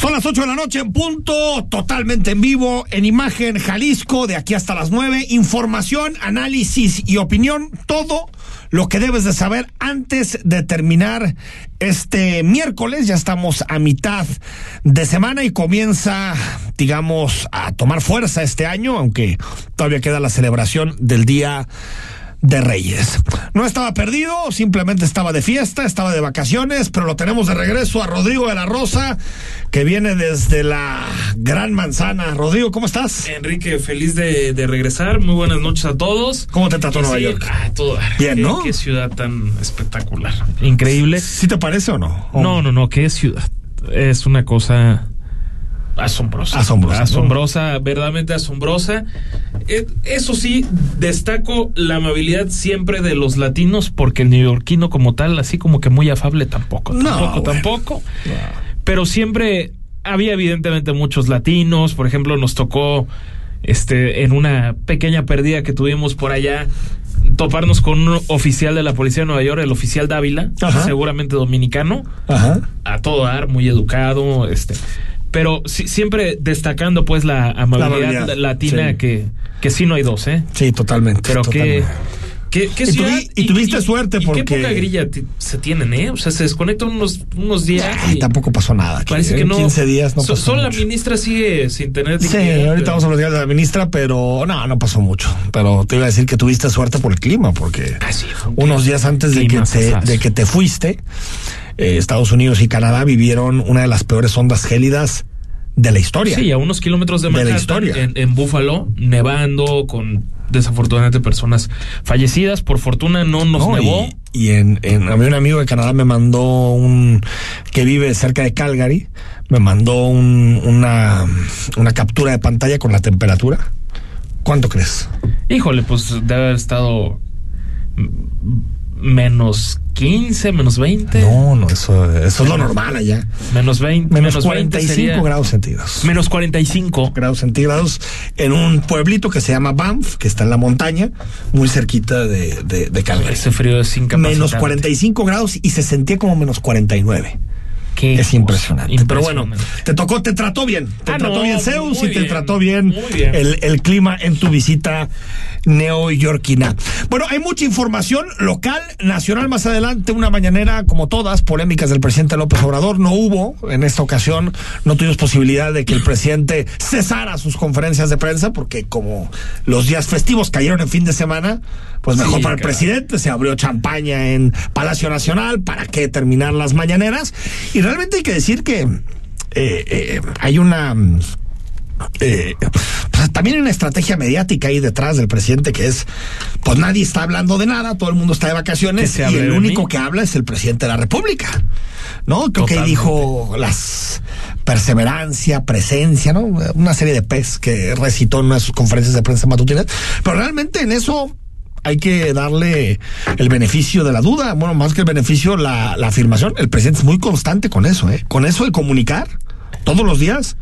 Son las 8 de la noche en punto, totalmente en vivo, en imagen Jalisco, de aquí hasta las 9. Información, análisis y opinión, todo lo que debes de saber antes de terminar este miércoles. Ya estamos a mitad de semana y comienza, digamos, a tomar fuerza este año, aunque todavía queda la celebración del Día de Reyes. No estaba perdido, simplemente estaba de fiesta, estaba de vacaciones, pero lo tenemos de regreso a Rodrigo de la Rosa, que viene desde la Gran Manzana. Rodrigo, ¿cómo estás? Enrique, feliz de, de regresar. Muy buenas noches a todos. ¿Cómo te trató Nueva Sí, York? ah, todo dar. Bien, Qué- ¿no? Qué ciudad tan espectacular. Increíble. ¿Sí te parece o no? ¿O- No, no, no, qué ciudad. Es una cosa asombrosa. Asombrosa, ¿no? Asombrosa, verdaderamente asombrosa. Eh, Eso sí, destaco la amabilidad siempre de los latinos, porque el neoyorquino como tal, así como que muy afable tampoco. No, Tampoco, bueno. tampoco. Pero siempre había evidentemente muchos latinos. Por ejemplo, nos tocó este en una pequeña pérdida que tuvimos por allá toparnos con un oficial de la policía de Nueva York, el oficial Dávila, Ajá. seguramente dominicano, Ajá. a todo dar, muy educado, este, pero sí- siempre destacando pues la amabilidad, amabilidad, latina sí. que que sí no hay dos, ¿eh? Sí, totalmente. Pero que totalmente. ¿Qué, qué Y ciudad? tuvi- y tuviste suerte porque- qué poca grilla se tienen, ¿eh? O sea, se desconectan unos, unos días. Ay, tampoco pasó nada. Parece ¿eh? que no. 15 días no So- pasó Solo la ministra sigue sin tener. Sí, ahorita pero- vamos a días de la ministra, pero no, no pasó mucho. Pero te iba a decir que tuviste suerte por el clima, porque Ah, sí, unos días antes de que, te, de que te fuiste, eh, Estados Unidos y Canadá vivieron una de las peores ondas gélidas de la historia. Sí, a unos kilómetros de De la Manhattan, historia. En, en Búfalo, nevando, con desafortunadamente personas fallecidas. Por fortuna no nos ¿no? nevó. Y, y en, en- a mí un amigo de Canadá me mandó un que vive cerca de Calgary, me mandó un- una, una captura de pantalla con la temperatura. ¿Cuánto crees? Híjole, pues debe haber estado menos 15, menos 20. No, no, eso, eso es lo normal allá. Menos 20. Menos, 20 45 sería- grados centígrados. Menos 45. grados centígrados en un pueblito que se llama Banff, que está en la montaña, muy cerquita de, de, de Calgary. Ese frío es incapacitante. Menos 45 grados y se sentía como menos 49. Qué Es cosa, impresionante. Pero bueno, te tocó, te trató bien. Te Ah, trató no, bien Zeus y te trató bien. El, el clima en tu visita neoyorquina. Bueno, hay mucha información local, nacional más adelante, una mañanera como todas, polémicas del presidente López Obrador. No hubo en esta ocasión, no tuvimos posibilidad de que el presidente cesara sus conferencias de prensa, porque como los días festivos cayeron en fin de semana, pues mejor Sí, para el presidente, se abrió champaña en Palacio Nacional, ¿para qué terminar las mañaneras? Y realmente hay que decir que eh, eh, hay una... eh, pues también hay una estrategia mediática ahí detrás del presidente que es, pues nadie está hablando de nada, todo el mundo está de Que vacaciones y el único mí. que habla es el presidente de la República. ¿No? Creo que ahí Totalmente. dijo las perseverancia, presencia, ¿no? Una serie de pez que recitó en una de sus conferencias de prensa matutinas. Pero realmente en eso hay que darle el beneficio de la duda. Bueno, más que el beneficio, la, la afirmación. El presidente es muy constante con eso, ¿eh? Con eso de comunicar todos los días.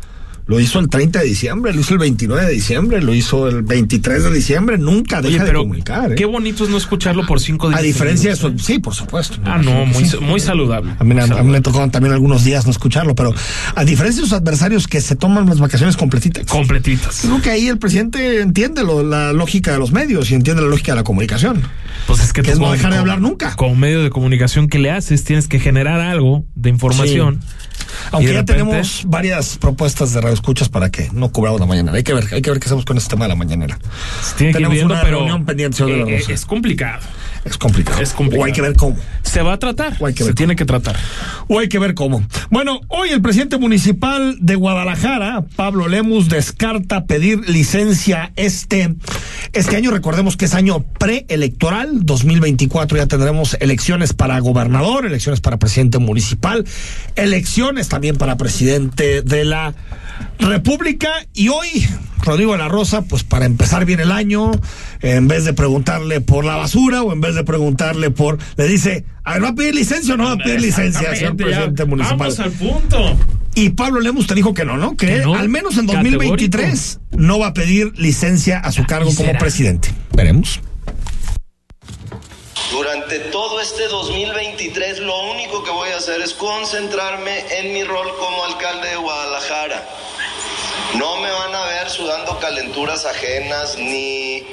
Lo hizo el 30 de diciembre, lo hizo el 29 de diciembre, lo hizo el 23 de diciembre. Nunca deja Oye, de comunicar, ¿eh? qué bonito es no escucharlo por cinco días. A diferencia de eso, ¿eh? sí, por supuesto. Ah, no, muy, Sí. muy saludable. A mí, a- mí me saludable. tocó también algunos días no escucharlo, pero a diferencia de sus adversarios que se toman las vacaciones completitas. Completitas. Creo que ahí el presidente entiende lo- la lógica de los medios y entiende la lógica de la comunicación. Pues es que, Que tú no como- dejar de hablar nunca. Como medio de comunicación que le haces, tienes que generar algo de información. Aunque Y de ya repente- tenemos varias propuestas de radioescuchas para que no cubramos la mañanera. Hay que ver, hay que ver qué hacemos con este tema de la mañanera. Se tiene que ir Tenemos viendo, una pero reunión pendiente, eh, Rosa. es complicado. Es complicado. Es complicado. O hay que ver cómo. Se va a tratar. O hay que Se ver tiene que tratar. O hay que ver cómo. Bueno, hoy el presidente municipal de Guadalajara, Pablo Lemus, descarta pedir licencia este, este año. Recordemos que es año preelectoral, 2024 ya tendremos elecciones para gobernador, elecciones para presidente municipal, elecciones también para presidente de la República. Y hoy, Rodrigo de la Rosa, pues para empezar bien el año, en vez de preguntarle por la basura o en vez de preguntarle por, le dice, a ver, ¿va a pedir licencia o no va a pedir licencia, señor ya. presidente municipal? Vamos al punto. Y Pablo Lemus te dijo que no, ¿no? Que, Que no. al menos en 2023 no va a pedir licencia a su cargo ¿y como presidente. Veremos. Durante todo este 2023 lo único que voy a hacer es concentrarme en mi rol como alcalde de Guadalajara. No me van a ver sudando calenturas ajenas ni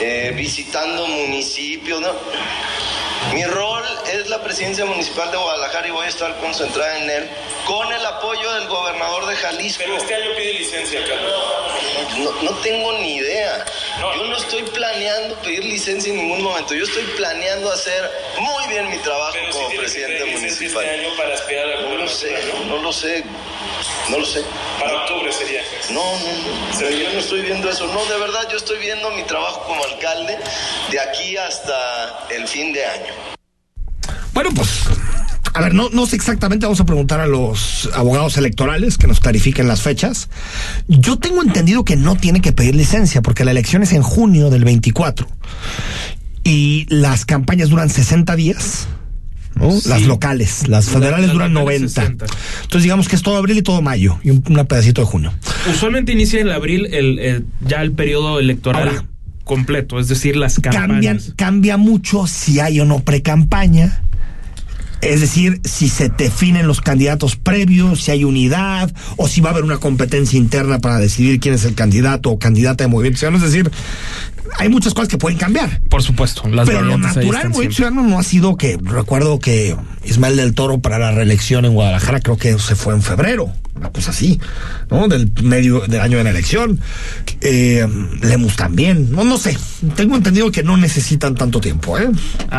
eh, visitando municipios. ¿no? Mi rol es la presidencia municipal de Guadalajara y voy a estar concentrada en él con el apoyo del gobernador de Jalisco. Pero este año pide licencia, Carlos. No, no tengo ni idea. Yo no estoy planeando pedir licencia en ningún momento. Yo estoy planeando hacer muy bien mi trabajo Pero como si presidente licencia municipal. este año para aspirar a No lo sé, no lo sé. No lo sé. ¿no? Para octubre sería. No, no, no. Pero yo no estoy viendo eso. No, de verdad, yo estoy viendo mi trabajo como alcalde de aquí hasta el fin de año. Bueno, pues, a ver, no, no sé exactamente, vamos a preguntar a los abogados electorales que nos clarifiquen las fechas. Yo tengo entendido que no tiene que pedir licencia porque la elección es en junio del 24 y las campañas duran 60 días. ¿No? Sí. Las locales, las federales duran locales 90. 60. Entonces digamos que es todo abril y todo mayo y un, una pedacito de junio. Usualmente inicia en abril el, el- ya el periodo electoral Ahora. completo, es decir, las cambian, campañas. cambia mucho si hay o no pre-campaña. Es decir, si se definen los candidatos previos, si hay unidad, o si va a haber una competencia interna para decidir quién es el candidato o candidata de Movimiento Ciudadano. Es decir, hay muchas cosas que pueden cambiar. Por supuesto, las Pero lo natural Movimiento. Ciudadano no ha sido que, recuerdo que Ismael del Toro para la reelección en Guadalajara creo que se fue en febrero, una cosa así, ¿no? Del medio del año de la elección. Eh, Lemus también, no, no sé. Tengo entendido que no necesitan tanto tiempo, ¿eh?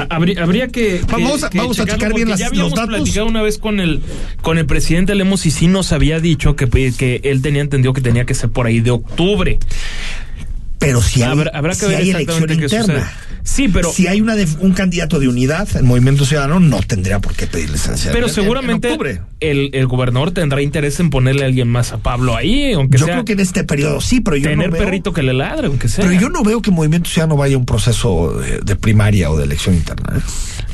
Habría, habría que, que- Vamos a- que vamos a checar bien las- ya los habíamos datos. platicado una vez con el con el presidente Lemos y sí nos había dicho que, que él tenía entendido que tenía que ser por ahí de octubre. Pero si hay, Habrá, habrá que si ver hay elección interna. Sí, pero si hay una de- un candidato de unidad, el Movimiento Ciudadano no tendría por qué pedir licencia. pero en- en- seguramente en el, el gobernador tendrá interés en ponerle a alguien más a Pablo ahí, aunque Yo sea creo que en este periodo sí, pero yo tener no veo, perrito que le ladre, aunque sea. Pero yo no veo que Movimiento Ciudadano vaya a un proceso de, de primaria o de elección interna. ¿eh?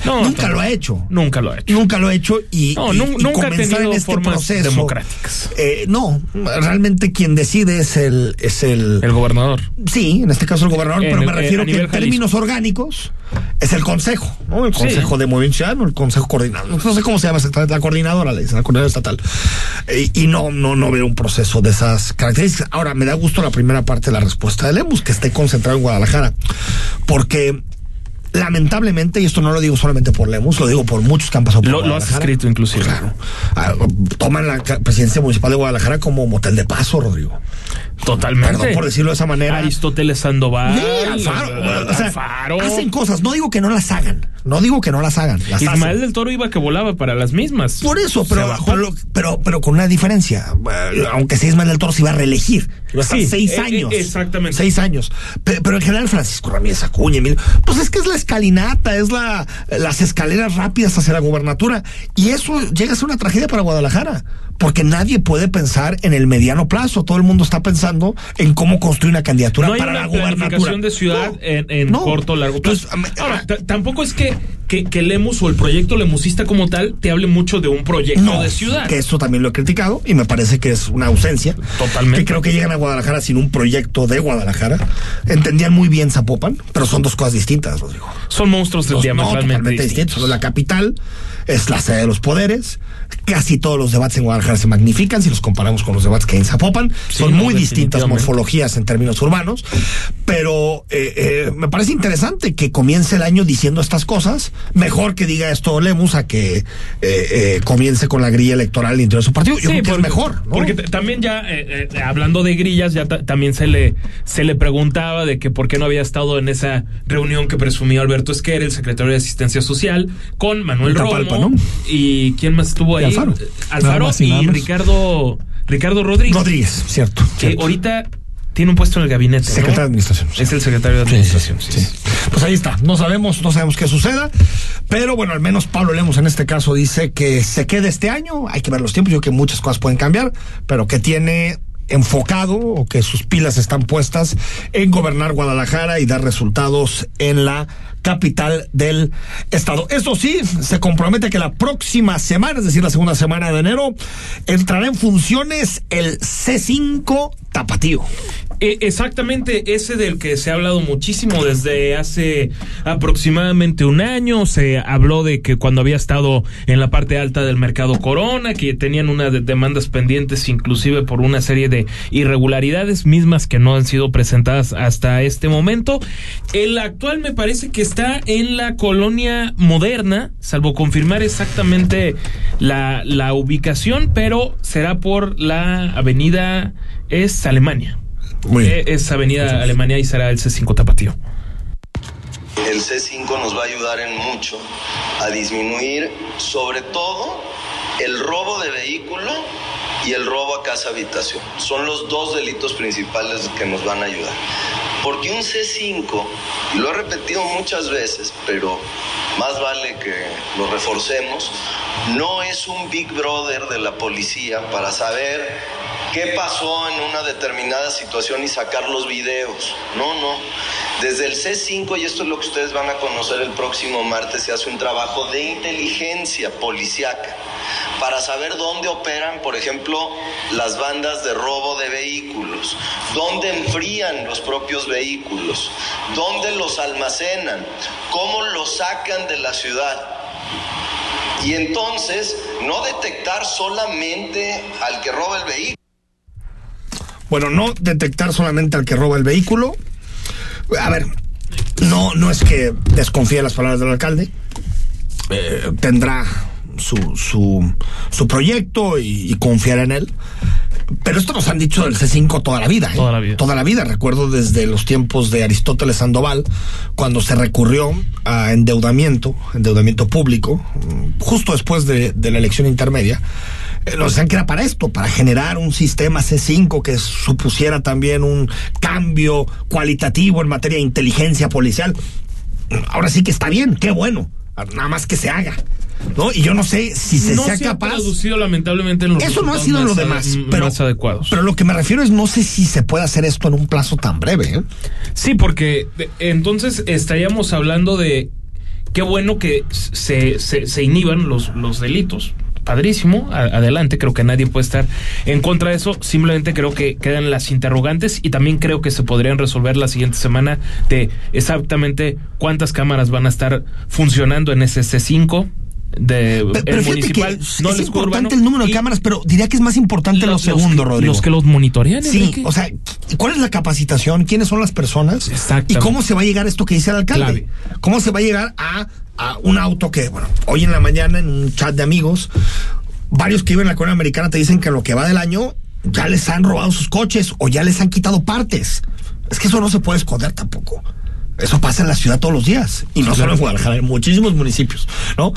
No, Nunca lo ha hecho. Nunca lo ha hecho. Nunca lo ha hecho y, No, y- nun- y nunca ha comenzar tenido en este formas proceso democráticas. eh, no, realmente quien decide es el es el, El gobernador. Sí, en este caso el gobernador, En pero el- me eh, refiero a que en términos orgánicos es el consejo, ¿no? El Sí. consejo de movimiento ciudadano, el consejo coordinador, no sé cómo se llama exactamente, la coordinadora, le dicen, la coordinadora estatal. Eh, y no, no, no veo un proceso de esas características. Ahora, me da gusto la primera parte de la respuesta de Lemus, que esté concentrado en Guadalajara, porque lamentablemente, y esto no lo digo solamente por Lemus, lo digo por muchos que han pasado por Lo, lo has escrito inclusive. Claro. Ah, toman la presidencia municipal de Guadalajara como motel de paso, Rodrigo. Totalmente. Perdón por decirlo de esa manera. Aristóteles Sandoval. Sí, Alfaro. O sea, Alfaro. hacen cosas. No digo que no las hagan. No digo que no las hagan. Las Ismael hacen. del Toro iba que volaba para las mismas. Por eso, pero, pero, pero, pero con una diferencia. Eh, Aunque sea Ismael del Toro se iba a reelegir. Iba a estar Sí, seis eh, eh, años. exactamente. Seis años. Pero, pero en general, Francisco Ramírez Acuña, Emilio, pues es que es la escalinata, es la, las escaleras rápidas hacia la gubernatura. Y eso llega a ser una tragedia para Guadalajara. Porque nadie puede pensar en el mediano plazo. Todo el mundo está pensando en cómo construir una candidatura no hay para una la gubernatura. de ciudad No, en, en no. corto o largo plazo. Entonces, am- Ahora, t- tampoco es que, que, que Lemus o el proyecto Lemusista como tal te hable mucho de un proyecto No, de ciudad. que eso también lo he criticado y me parece que es una ausencia. Totalmente. Que creo que llegan a Guadalajara sin un proyecto de Guadalajara. Entendían muy bien Zapopan, pero son dos cosas distintas, Rodrigo. Son monstruos diametralmente totalmente distintos. distintos. La capital es la sede de los poderes. Casi todos los debates en Guadalajara se magnifican si los comparamos con los debates que hay en Zapopan. Sí, son no, muy distintas morfologías en términos urbanos. Pero eh, eh, me parece interesante que comience el año diciendo estas cosas Mejor que diga esto Lemus a que eh, eh, comience con la grilla electoral al interior de su partido. Yo creo que porque, es mejor. ¿no? Porque también ya, eh, eh, hablando de grillas, ya ta- también se le, se le preguntaba de que por qué no había estado en esa reunión que presumió Alberto Esquer, el secretario de Asistencia Social, con Manuel Tapalpa, Romo. ¿no? ¿Y quién más estuvo Y ahí? Alfaro. Alfaro y y. Ricardo, Ricardo Rodríguez. Rodríguez, cierto. Que cierto. ahorita tiene un puesto en el gabinete. ¿no? Secretario de Administración. sí. Es el secretario de Administración. sí. Pues ahí está. No sabemos, no sabemos qué suceda. Pero bueno, al menos Pablo Lemos en este caso dice que se quede este año. Hay que ver los tiempos. Yo creo que muchas cosas pueden cambiar, pero que tiene enfocado o que sus pilas están puestas en gobernar Guadalajara y dar resultados en la capital del estado. Eso sí, se compromete que la próxima semana, es decir, la segunda semana de enero, entrará en funciones el C5 Tapatío. Eh, Exactamente, ese del que se ha hablado muchísimo desde hace aproximadamente un año. Se habló de que cuando había estado en la parte alta del mercado Corona, que tenían unas de- demandas pendientes inclusive por una serie de irregularidades mismas que no han sido presentadas hasta este momento. El actual me parece que está en la colonia moderna, salvo confirmar exactamente la, la ubicación, pero será por la avenida es Alemania. Muy bien. Es Avenida Alemania y será el C5 Tapatío. El C5 nos va a ayudar en mucho a disminuir sobre todo el robo de vehículo y el robo a casa habitación. Son los dos delitos principales que nos van a ayudar. Porque un C5, y lo he repetido muchas veces, pero más vale que lo reforcemos, no es un Big Brother de la policía para saber qué pasó en una determinada situación y sacar los videos. No, no. Desde el C5, y esto es lo que ustedes van a conocer el próximo martes, se hace un trabajo de inteligencia policiaca para saber dónde operan, por ejemplo, las bandas de robo de vehículos, dónde enfrían los propios vehículos, dónde los almacenan, cómo los sacan de la ciudad. Y entonces no detectar solamente al que roba el vehículo. Bueno, no detectar solamente al que roba el vehículo. A ver, no, no es que desconfíe de las palabras del alcalde. Eh, tendrá su, su, su proyecto y, y confiará en él. Pero esto nos han dicho del C5 toda la vida. ¿eh? Toda la vida. Toda la vida. Recuerdo desde los tiempos de Aristóteles Sandoval, cuando se recurrió a endeudamiento, endeudamiento público, justo después de, de la elección intermedia. Eh, Nos decían que era para esto, para generar un sistema C5 que supusiera también un cambio cualitativo en materia de inteligencia policial. Ahora sí que está bien, qué bueno. Nada más que se haga. ¿No? Y yo no sé si se no sea se ha capaz. traducido lamentablemente en los Eso no ha sido lo más, demás, pero, más adecuados. pero lo que me refiero es no sé si se puede hacer esto en un plazo tan breve. ¿eh? Sí, porque entonces estaríamos hablando de qué bueno que se, se, se inhiban los, los delitos. Padrísimo, adelante, creo que nadie puede estar en contra de eso, simplemente creo que quedan las interrogantes y también creo que se podrían resolver la siguiente semana de exactamente cuántas cámaras van a estar funcionando en ese C5 de Pero, pero el municipal, que no es importante el número de y cámaras, pero diría que es más importante lo los- segundo, Rodrigo. Los que los monitorean, Sí, o sea, ¿cuál es la capacitación? ¿Quiénes son las personas? ¿Y Exactamente. cómo se va a llegar a esto que dice el alcalde? Clave. ¿Cómo se va a llegar a, a un auto que, bueno, hoy en la mañana en un chat de amigos, varios que viven en la colonia americana te dicen que en lo que va del año ya les han robado sus coches o ya les han quitado partes. Es que eso no se puede esconder tampoco. Eso pasa en la ciudad todos los días. Y no solo en Guadalajara, en muchísimos municipios, ¿no?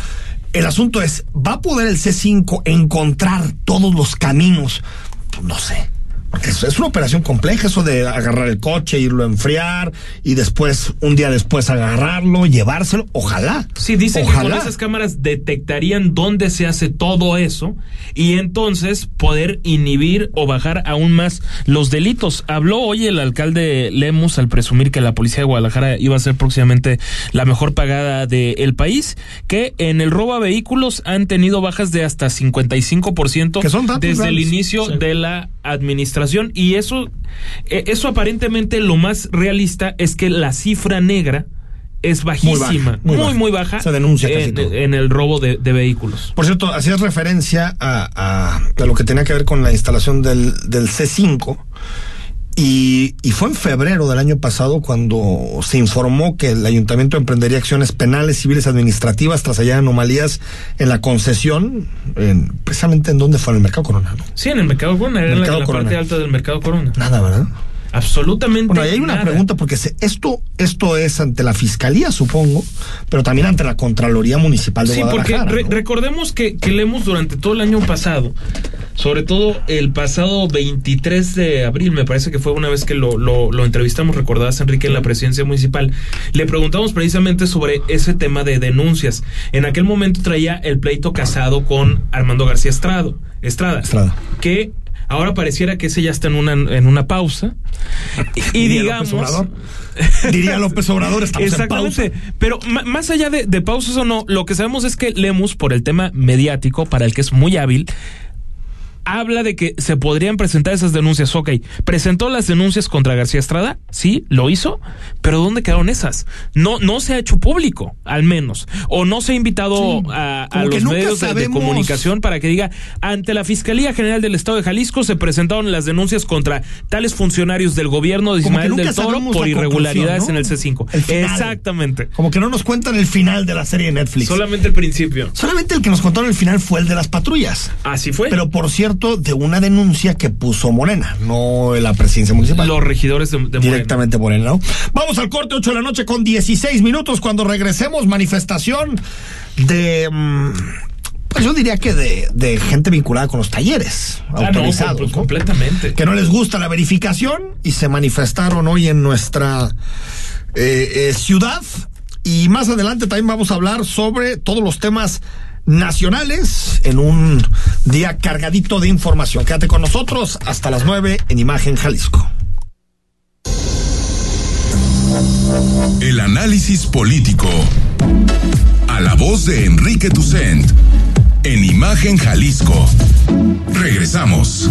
El asunto es, ¿va a poder el C5 encontrar todos los caminos? Pues no sé. Porque es, es una operación compleja, eso de agarrar el coche, irlo a enfriar y después, un día después, agarrarlo, llevárselo. Ojalá. Sí, dice que con Ojalá. esas cámaras detectarían dónde se hace todo eso y entonces poder inhibir o bajar aún más los delitos. Habló hoy el alcalde Lemus al presumir que la policía de Guadalajara iba a ser próximamente la mejor pagada del país, que en el robo a vehículos han tenido bajas de hasta 55% Que son desde el inicio Sí. de la administración y eso eh, eso aparentemente lo más realista es que la cifra negra es Muy baja, bajísima, muy muy, baja. muy baja. Se denuncia casi en, todo. en el robo de, de vehículos. Por cierto, hacías referencia a, a- a lo que tenía que ver con la instalación del, del C5 Y, y fue en febrero del año pasado cuando se informó que el ayuntamiento emprendería acciones penales, civiles, administrativas tras hallar anomalías en la concesión, en- precisamente en donde fue en el mercado Corona. ¿no? Sí, en el Mercado Corona, era en la, Mercado en la Corona. parte alta del Mercado Corona. Nada, ¿verdad? Absolutamente. Bueno, ahí hay una nada. pregunta porque se- esto esto es ante la fiscalía, supongo, pero también ante la Contraloría Municipal de Sí, porque Guadalajara. re- ¿no? recordemos que, que leemos durante todo el año pasado, sobre todo el pasado 23 de abril, me parece que fue una vez que lo, lo, lo entrevistamos, recordabas Enrique, en la presidencia municipal, le preguntamos precisamente sobre ese tema de denuncias. En aquel momento traía el pleito casado con Armando García Estrado, Estrada, Estrada. que ahora pareciera que ese ya está en una, en una pausa. Y, y digamos... López Obrador. Diría López Obrador, estamos en pausa. Pero más allá de, de pausas o no, lo que sabemos es que Lemus, por el tema mediático, para el que es muy hábil, habla de que se podrían presentar esas denuncias. Ok, presentó las denuncias contra García Estrada, sí, lo hizo, pero ¿dónde quedaron esas? No, no se ha hecho público, al menos. O no se ha invitado Sí, a, los medios de- comunicación para que diga, ante la Fiscalía General del Estado de Jalisco se presentaron las denuncias contra tales funcionarios del gobierno de Ismael del Toro por la irregularidades en el C5. El final. Exactamente. Como que no nos cuentan el final de la serie de Netflix. Solamente el principio. Solamente el que nos contaron el final fue el de las patrullas. Así fue. Pero por cierto, de una denuncia que puso Morena, no la presidencia municipal. los regidores de, de Morena. Directamente Morena, ¿no? Vamos al corte, 8 de la noche con 16 minutos. Cuando regresemos, manifestación de. mm, Pues yo diría que de, de gente vinculada con los talleres Ah, autorizados. pues, ¿no? completamente. que no les gusta la verificación y se manifestaron hoy en nuestra eh, eh, ciudad. Y más adelante también vamos a hablar sobre todos los temas nacionales en un día cargadito de información. Quédate con nosotros hasta las 9 en Imagen Jalisco. El análisis político. A la voz de Enrique Tucent. En Imagen Jalisco. Regresamos.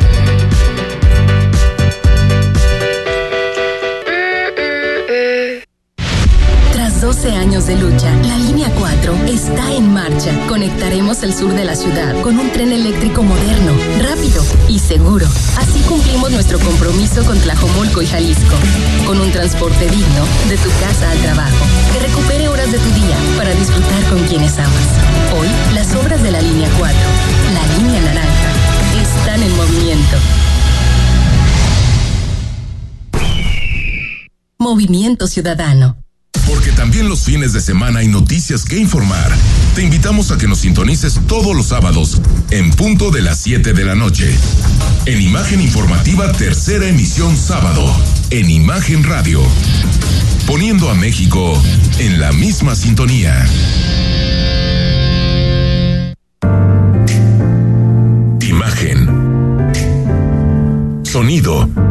12 años de lucha, la línea 4 está en marcha. Conectaremos el sur de la ciudad con un tren eléctrico moderno, rápido y seguro. Así cumplimos nuestro compromiso con Tlajomulco y Jalisco, con un transporte digno de tu casa al trabajo, que recupere horas de tu día para disfrutar con quienes amas. Hoy, las obras de la línea 4, la línea naranja, están en movimiento. Movimiento Ciudadano. También los fines de semana hay noticias que informar. Te invitamos a que nos sintonices todos los sábados en punto de las 7 de la noche. En Imagen Informativa Tercera Emisión Sábado. En Imagen Radio. Poniendo a México en la misma sintonía. Imagen. Sonido.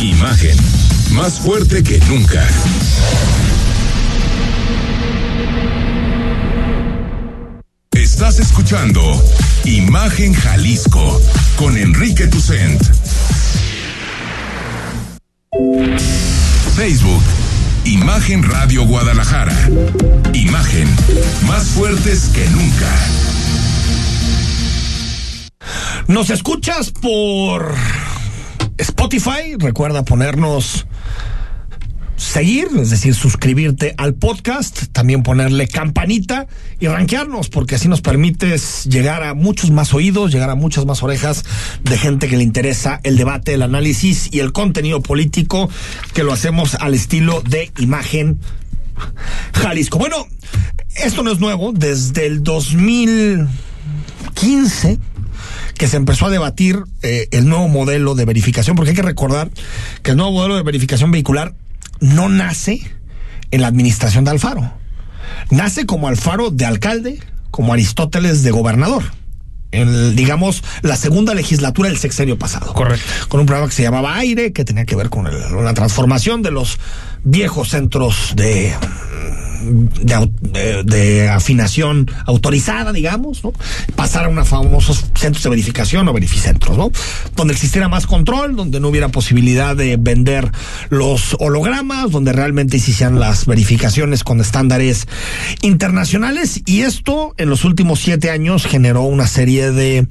Imagen, más fuerte que nunca. Estás escuchando Imagen Jalisco con Enrique Tucent. Facebook, Imagen Radio Guadalajara. Imagen, más fuertes que nunca. Nos escuchas por Spotify. Recuerda ponernos seguir, es decir, suscribirte al podcast, también ponerle campanita y rankearnos, porque así nos permites llegar a muchos más oídos, llegar a muchas más orejas de gente que le interesa el debate, el análisis y el contenido político, que lo hacemos al estilo de imagen Jalisco. Bueno, esto no es nuevo, desde el 2015 que se empezó a debatir eh, el nuevo modelo de verificación, porque hay que recordar que el nuevo modelo de verificación vehicular no nace en la administración de Alfaro. Nace como Alfaro de alcalde, como Aristóteles de gobernador. En, digamos, la segunda legislatura del sexenio pasado. Correcto. Con un programa que se llamaba Aire, que tenía que ver con el- la transformación de los viejos centros de, de, de- afinación autorizada, digamos, ¿no? Pasar a unos famosos centros de verificación o verificentros, ¿no? Donde existiera más control, donde no hubiera posibilidad de vender los hologramas, donde realmente hicieran las verificaciones con estándares internacionales. Y esto en los últimos siete años generó una serie de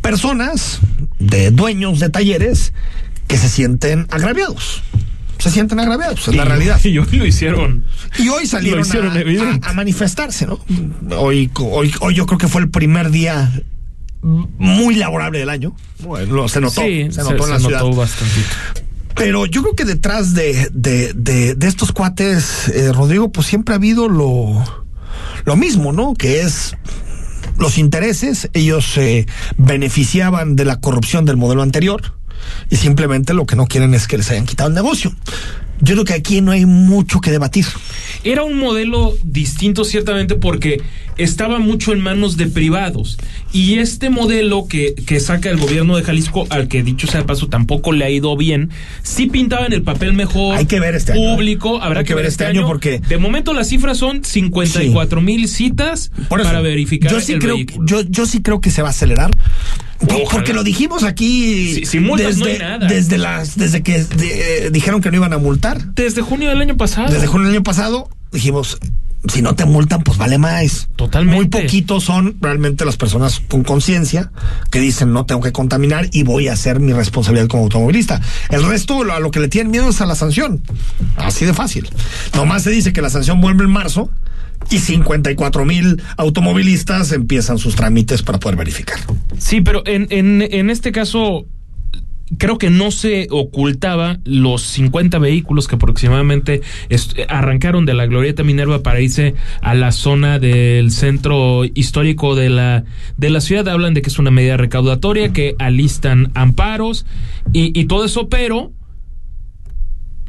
personas, de dueños de talleres, que se sienten agraviados. Se sienten agraviados, es la realidad. Y hoy lo hicieron. Y hoy salieron hicieron a, a- a manifestarse, ¿no? Hoy, hoy, hoy yo creo que fue el primer día muy laborable del año. Bueno, se notó, sí, se notó en la ciudad. notó bastantito. Pero yo creo que detrás de, de, de, de estos cuates, eh, Rodrigo, pues siempre ha habido lo, lo mismo, ¿no? Que es los intereses, ellos se beneficiaban de la corrupción del modelo anterior y simplemente lo que no quieren es que les hayan quitado el negocio. Yo creo que aquí no hay mucho que debatir. Era un modelo distinto ciertamente porque estaba mucho en manos de privados. Y este modelo que, que saca el gobierno de Jalisco, al que dicho sea de paso tampoco le ha ido bien, sí pintaba en el papel mejor. Hay que ver este año, ¿eh? Público, habrá Hay que, ver este año, porque- De momento las cifras son 54 mil citas Por eso, para verificar yo sí el creo, vehículo. Yo, yo sí creo que se va a acelerar. Porque lo dijimos aquí Si- multas no desde, nada. desde las desde que de- dijeron que no iban a multar. Desde junio del año pasado. Desde junio del año pasado dijimos, si no te multan, pues vale más. Totalmente. Muy poquitos son realmente las personas con conciencia que dicen no tengo que contaminar y voy a hacer mi responsabilidad como automovilista. El resto a lo que le tienen miedo es a la sanción. Así de fácil. Nomás se dice que la sanción vuelve en marzo y 54 mil automovilistas empiezan sus trámites para poder verificar. Sí, pero en, en, este caso creo que no se ocultaba los 50 vehículos que aproximadamente arrancaron de la Glorieta Minerva para irse a la zona del centro histórico de la, de la ciudad. Hablan de que es una medida recaudatoria, que alistan amparos y todo eso, pero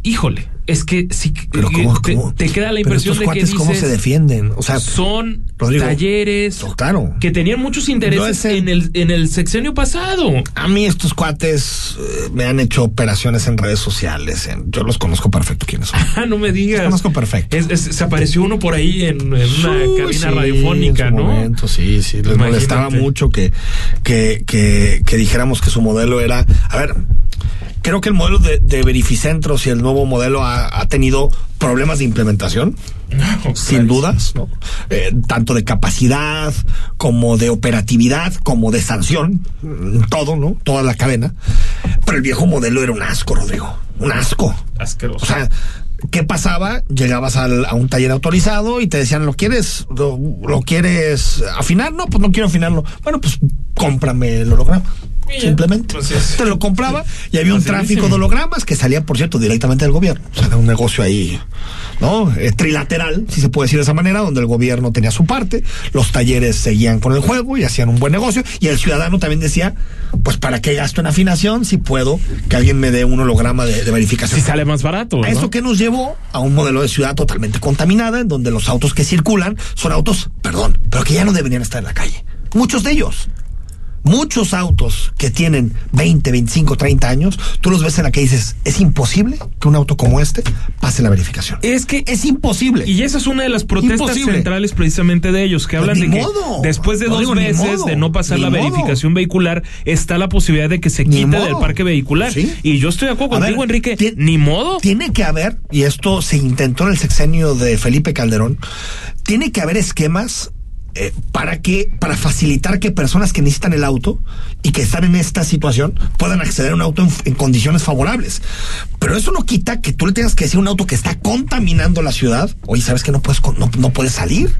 híjole, es que si Pero ¿cómo, te, cómo? te queda la Pero impresión estos de que cuates, ¿cómo dices, se defienden? O sea, son Rodrigo, talleres claro. que tenían muchos intereses en el en el sexenio pasado. A mí estos cuates eh, me han hecho operaciones en redes sociales. en- yo los conozco perfecto quiénes son. Ah, no me digas. Los conozco perfecto. Es- es- se apareció uno por ahí en, en una cabina sí, radiofónica, en su ¿no? momento, sí, sí. Les Imagínate. molestaba mucho que, que, que, que dijéramos que su modelo era. A ver, creo que el modelo de, de verificentros y el nuevo modelo ha, ha tenido problemas de implementación. sin dudas, ¿no? Eh, tanto de capacidad como de operatividad, como de sanción, mm, todo, ¿no? Toda la cadena. Pero el viejo modelo era un asco, Rodrigo, un asco. Asqueroso. O sea, ¿qué pasaba? Llegabas al- a un taller autorizado y te decían, ¿lo quieres, lo, lo quieres afinar? No, pues no quiero afinarlo. Bueno, pues cómprame el holograma. Simplemente. Pues es- Te lo compraba y había un tráfico de hologramas que salía, por cierto, directamente del gobierno. O sea, era un negocio ahí, ¿no? Eh, trilateral, si se puede decir de esa manera, donde el gobierno tenía su parte, los talleres seguían con el juego y hacían un buen negocio, y el ciudadano también decía, pues, ¿para qué gasto en afinación si puedo que alguien me dé un holograma de, de verificación? si sale más barato. A ¿no? eso que nos llevó a un modelo de ciudad totalmente contaminada, en donde los autos que circulan son autos, perdón, pero que ya no deberían estar en la calle. Muchos de ellos. Muchos autos que tienen 20, 25, 30 años, tú los ves en la que dices, es imposible que un auto como este pase la verificación. Es que Es imposible. Y esa es una de las protestas Imposible. centrales precisamente de ellos, que Pues hablan de que modo. después de No dos digo, modo. de no pasar Ni la modo. verificación vehicular, está la posibilidad de que se quite del parque vehicular. Sí. Y yo estoy de acuerdo A contigo, ver, Enrique. Ni modo. Tiene que haber, y esto se intentó en el sexenio de Felipe Calderón, tiene que haber esquemas eh, para que, para facilitar que personas que necesitan el auto y que están en esta situación puedan acceder a un auto en, condiciones favorables. Pero eso no quita que tú le tengas que decir un auto que está contaminando la ciudad, oye, ¿sabes que no puedes, no, no puedes salir?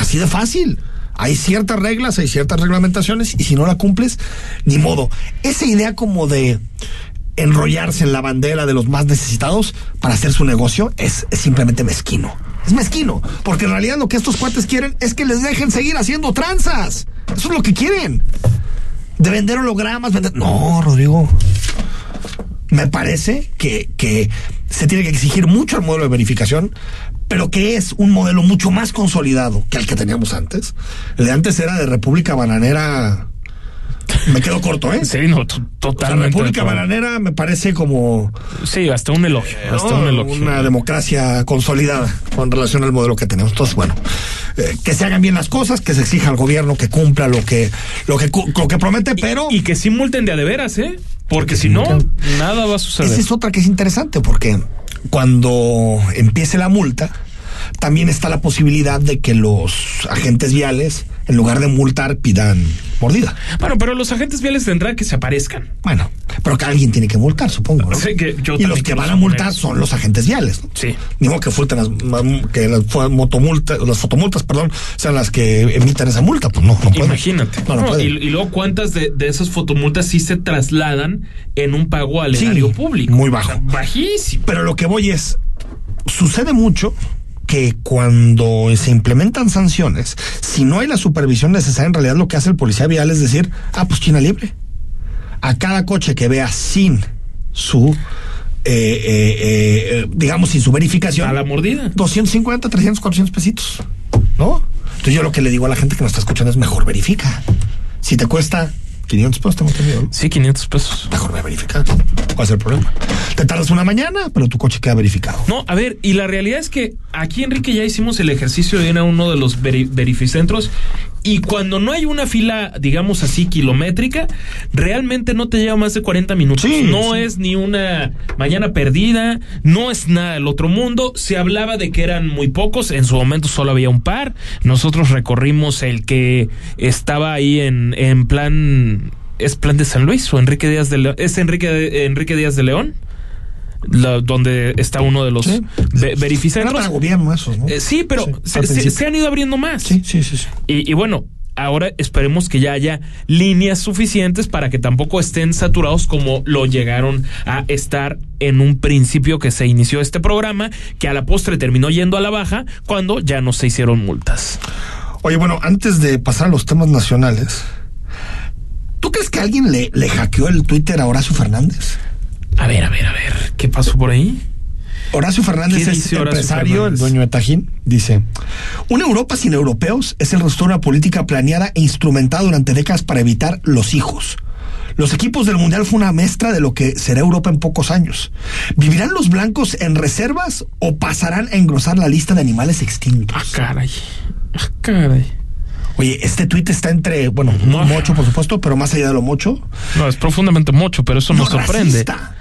Así de fácil. Hay ciertas reglas, hay ciertas reglamentaciones y si no la cumples, ni modo. Esa idea como de enrollarse en la bandera de los más necesitados para hacer su negocio es simplemente mezquino. Es mezquino, porque en realidad lo que estos cuates quieren es que les dejen seguir haciendo tranzas. Eso es lo que quieren. De vender hologramas, vender... No, Rodrigo. Me parece que, que se tiene que exigir mucho el modelo de verificación, pero que es un modelo mucho más consolidado que el que teníamos antes. El de antes era de República Bananera. Me quedo corto, ¿eh? Sí, no, totalmente. República de acuerdo. Bananera me parece como Sí, hasta un elogio. Hasta ¿no? un elogio. una democracia consolidada con relación al modelo que tenemos. Entonces, bueno, eh, que se hagan bien las cosas, que se exija al gobierno que cumpla lo que lo que lo que promete, pero Y que sí multen de a de veras, ¿eh? Porque si no, nada va a suceder. esa es otra que es interesante porque cuando empiece la multa también está la posibilidad de que los agentes viales en lugar de multar pidan mordida. Bueno, pero los agentes viales tendrán que se aparezcan. Bueno, pero que alguien tiene que multar, supongo. ¿no? Sí, que yo y los que van a multar son los agentes viales. ¿no? Sí. Ni modo que multen las, que las motomultas, las fotomultas, perdón, sean las que emitan esa multa. Pues no, no pueden. Imagínate. No, no y, y luego cuántas de, de esas fotomultas sí se trasladan en un pago al Sí, erario público. muy bajo. O sea, bajísimo. Pero lo que voy es, sucede mucho que cuando se implementan sanciones, si no hay la supervisión necesaria, en realidad lo que hace el policía vial es decir, ah, pues China libre. A cada coche que vea sin su, eh, eh, eh, digamos, sin su verificación. A la mordida. 250, 300, 400 pesitos, ¿no? Entonces yo lo que le digo a la gente que nos está escuchando es mejor verifica. Si te cuesta 500 pesos, tengo entendido, ¿no? Sí, 500 pesos. mejor ve a verificar. ¿Cuál es el problema? Te tardas una mañana, pero tu coche queda verificado. No, a ver, y la realidad es que aquí, Enrique, ya hicimos el ejercicio de ir a uno de los veri- verificentros y cuando no hay una fila, digamos así, kilométrica, realmente no te lleva más de 40 minutos. Sí, no sí. es ni una mañana perdida, no es nada del otro mundo. Se hablaba de que eran muy pocos, en su momento solo había un par. Nosotros recorrimos el que estaba ahí en, en plan... ¿Es plan de San Luis o Enrique Díaz de León? ¿Es Enrique, Enrique Díaz de León? La- donde está uno de los Sí. verificentros. para gobierno esos, ¿no? Eh, sí, pero Sí, se, han ido abriendo más. Sí, sí, sí. sí. Y, y bueno, ahora esperemos que ya haya líneas suficientes para que tampoco estén saturados como lo llegaron a estar en un principio que se inició este programa, que a la postre terminó yendo a la baja cuando ya no se hicieron multas. Oye, bueno, antes de pasar a los temas nacionales, ¿tú crees que alguien le, le hackeó el Twitter a Horacio Fernández? A ver, a ver, a ver, ¿qué pasó por ahí? Horacio Fernández ¿Qué es Horacio empresario, Fernández? el dueño de Tajín, dice, una Europa sin europeos es el resto de una política planeada e instrumentada durante décadas para evitar los hijos. Los equipos del Mundial fue una muestra de lo que será Europa en pocos años. ¿Vivirán los blancos en reservas o pasarán a engrosar la lista de animales extintos? Ah, caray. Ah, caray. Oye, este tuit está entre, bueno, No. mocho, por supuesto, pero más allá de lo mocho. No, es profundamente mucho, pero eso nos no, sorprende. racista.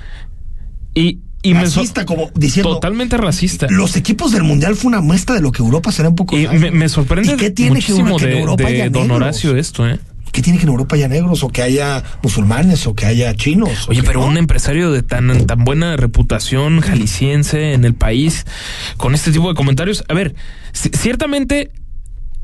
Y, y me so- Racista, como diciendo, totalmente racista. los equipos del Mundial fue una muestra de lo que Europa será en pocos Y me, me sorprende ¿Y qué tiene que, muchísimo que en de, Europa de haya don negros? Horacio esto, ¿eh? ¿Qué tiene que en Europa haya negros o que haya musulmanes o que haya chinos? Oye, ¿O que pero no? un empresario de tan, tan buena reputación jalisciense en el país, con este tipo de comentarios, a ver, ci- ciertamente,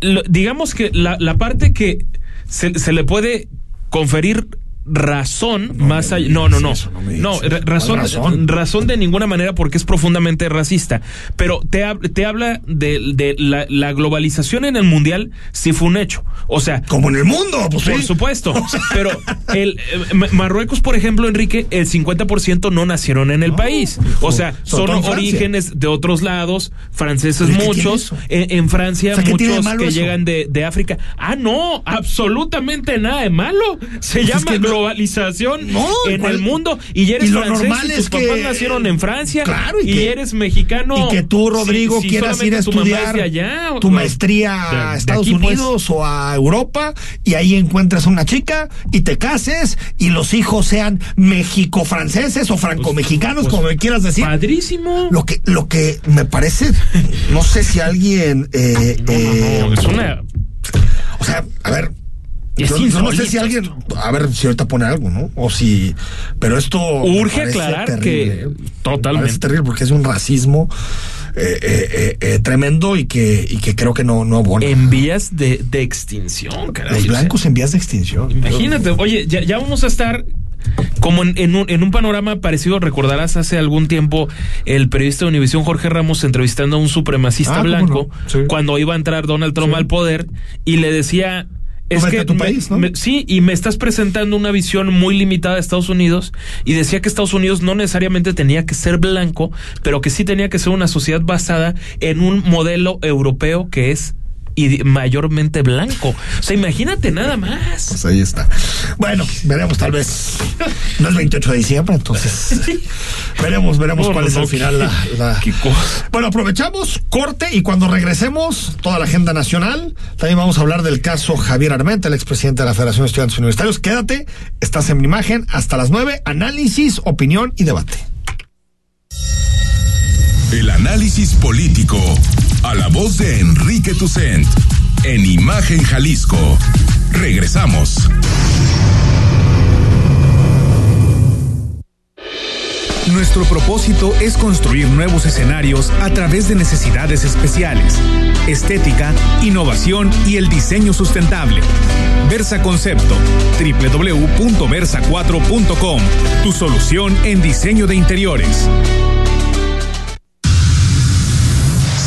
lo- digamos que la, la parte que se, se le puede conferir razón más allá. No, no, no. eso, no No, eso. ra- ¿Cuál razón, razón? razón de ninguna manera porque es profundamente racista. Pero te, te habla de, de la, la globalización en el mundial, sí fue un hecho. O sea, Como en el mundo, pues por sí. supuesto. Pero el eh, Ma- Marruecos, por ejemplo, Enrique, el 50% no nacieron en el país. O sea, son orígenes de otros lados, franceses ¿Pero qué tiene muchos, eso? en, en Francia O sea, ¿qué tiene de muchos que eso? llegan de, de África. Ah, no, absolutamente nada de malo. Se Pues es llama que globalización No, en ¿cuál? el mundo. Y eres Y lo francés normal y es tus que- papás nacieron en Francia. Claro, y y, que- eres mexicano. Y que tú, Rodrigo, Si- si quieras ir a tu es estudiar de allá, tu maestría de- a de Estados aquí, pues. Unidos o a Europa y ahí encuentres una chica y te cases y los hijos sean mexico-franceses o franco-mexicanos, pues, como me quieras decir. Padrísimo. Lo que, lo que me parece, no sé si alguien, eh, No, no, eh, no, es una. o sea, a ver, Es yo, yo no sé si alguien, a ver si ahorita pone algo, ¿no? O si, pero esto Urge aclarar terrible, que-. Me totalmente. parece terrible porque es un racismo eh, eh, eh, tremendo y que y que creo que no no abona. En vías de, de extinción, caray. Los blancos en vías de extinción. Imagínate, oye, ya, ya vamos a estar como en, en un, en un panorama parecido, recordarás hace algún tiempo el periodista de Univisión Jorge Ramos entrevistando a un supremacista Ah, ¿cómo blanco no? Sí. cuando iba a entrar Donald Trump al poder y le decía es que tu me- país, ¿no? me- sí, y me estás presentando una visión muy limitada de Estados Unidos y decía que Estados Unidos no necesariamente tenía que ser blanco, pero que sí tenía que ser una sociedad basada en un modelo europeo que es y mayormente blanco. O sea, imagínate nada más. Pues ahí está. Bueno, veremos tal vez. No es 28 de diciembre, entonces. veremos, veremos No, cuál no, es no, al final la, la- qué cosa. Bueno, aprovechamos corte y cuando regresemos, toda la agenda nacional. También vamos a hablar del caso Javier Armenta, el expresidente de la Federación de Estudiantes Universitarios. Quédate, estás en mi imagen hasta las 9. Análisis, opinión y debate. El análisis político. A la voz de Enrique Tucent. En Imagen Jalisco. Regresamos. Nuestro propósito es construir nuevos escenarios a través de necesidades especiales, estética, innovación y el diseño sustentable. Versa Concepto, www.versa4.com, tu solución en diseño de interiores.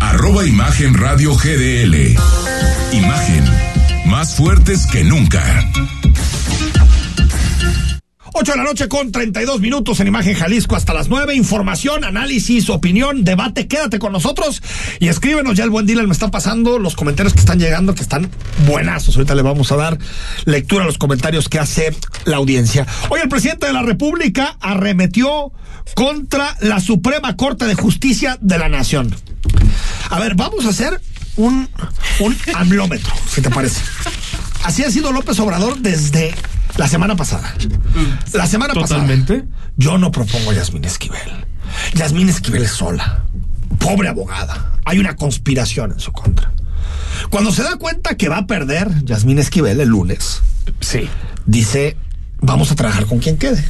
arroba Imagen Radio GDL. Imagen, más fuertes que nunca. 8 de la noche con 32 minutos en Imagen Jalisco hasta las 9. Información, análisis, opinión, debate. Quédate con nosotros y escríbenos. Ya el buen dealer me está pasando los comentarios que están llegando, que están buenazos. Ahorita le vamos a dar lectura a los comentarios que hace la audiencia. Hoy el presidente de la República arremetió contra la Suprema Corte de Justicia de la Nación. A ver, vamos a hacer un, un amlómetro, si te parece. Así ha sido López Obrador desde la semana pasada. La semana Totalmente. pasada. Yo no propongo a Yasmín Esquivel. Yasmín Esquivel es sola. Pobre abogada. Hay una conspiración en su contra. Cuando se da cuenta que va a perder Yasmín Esquivel el lunes, Sí. dice, vamos a trabajar con quien quede.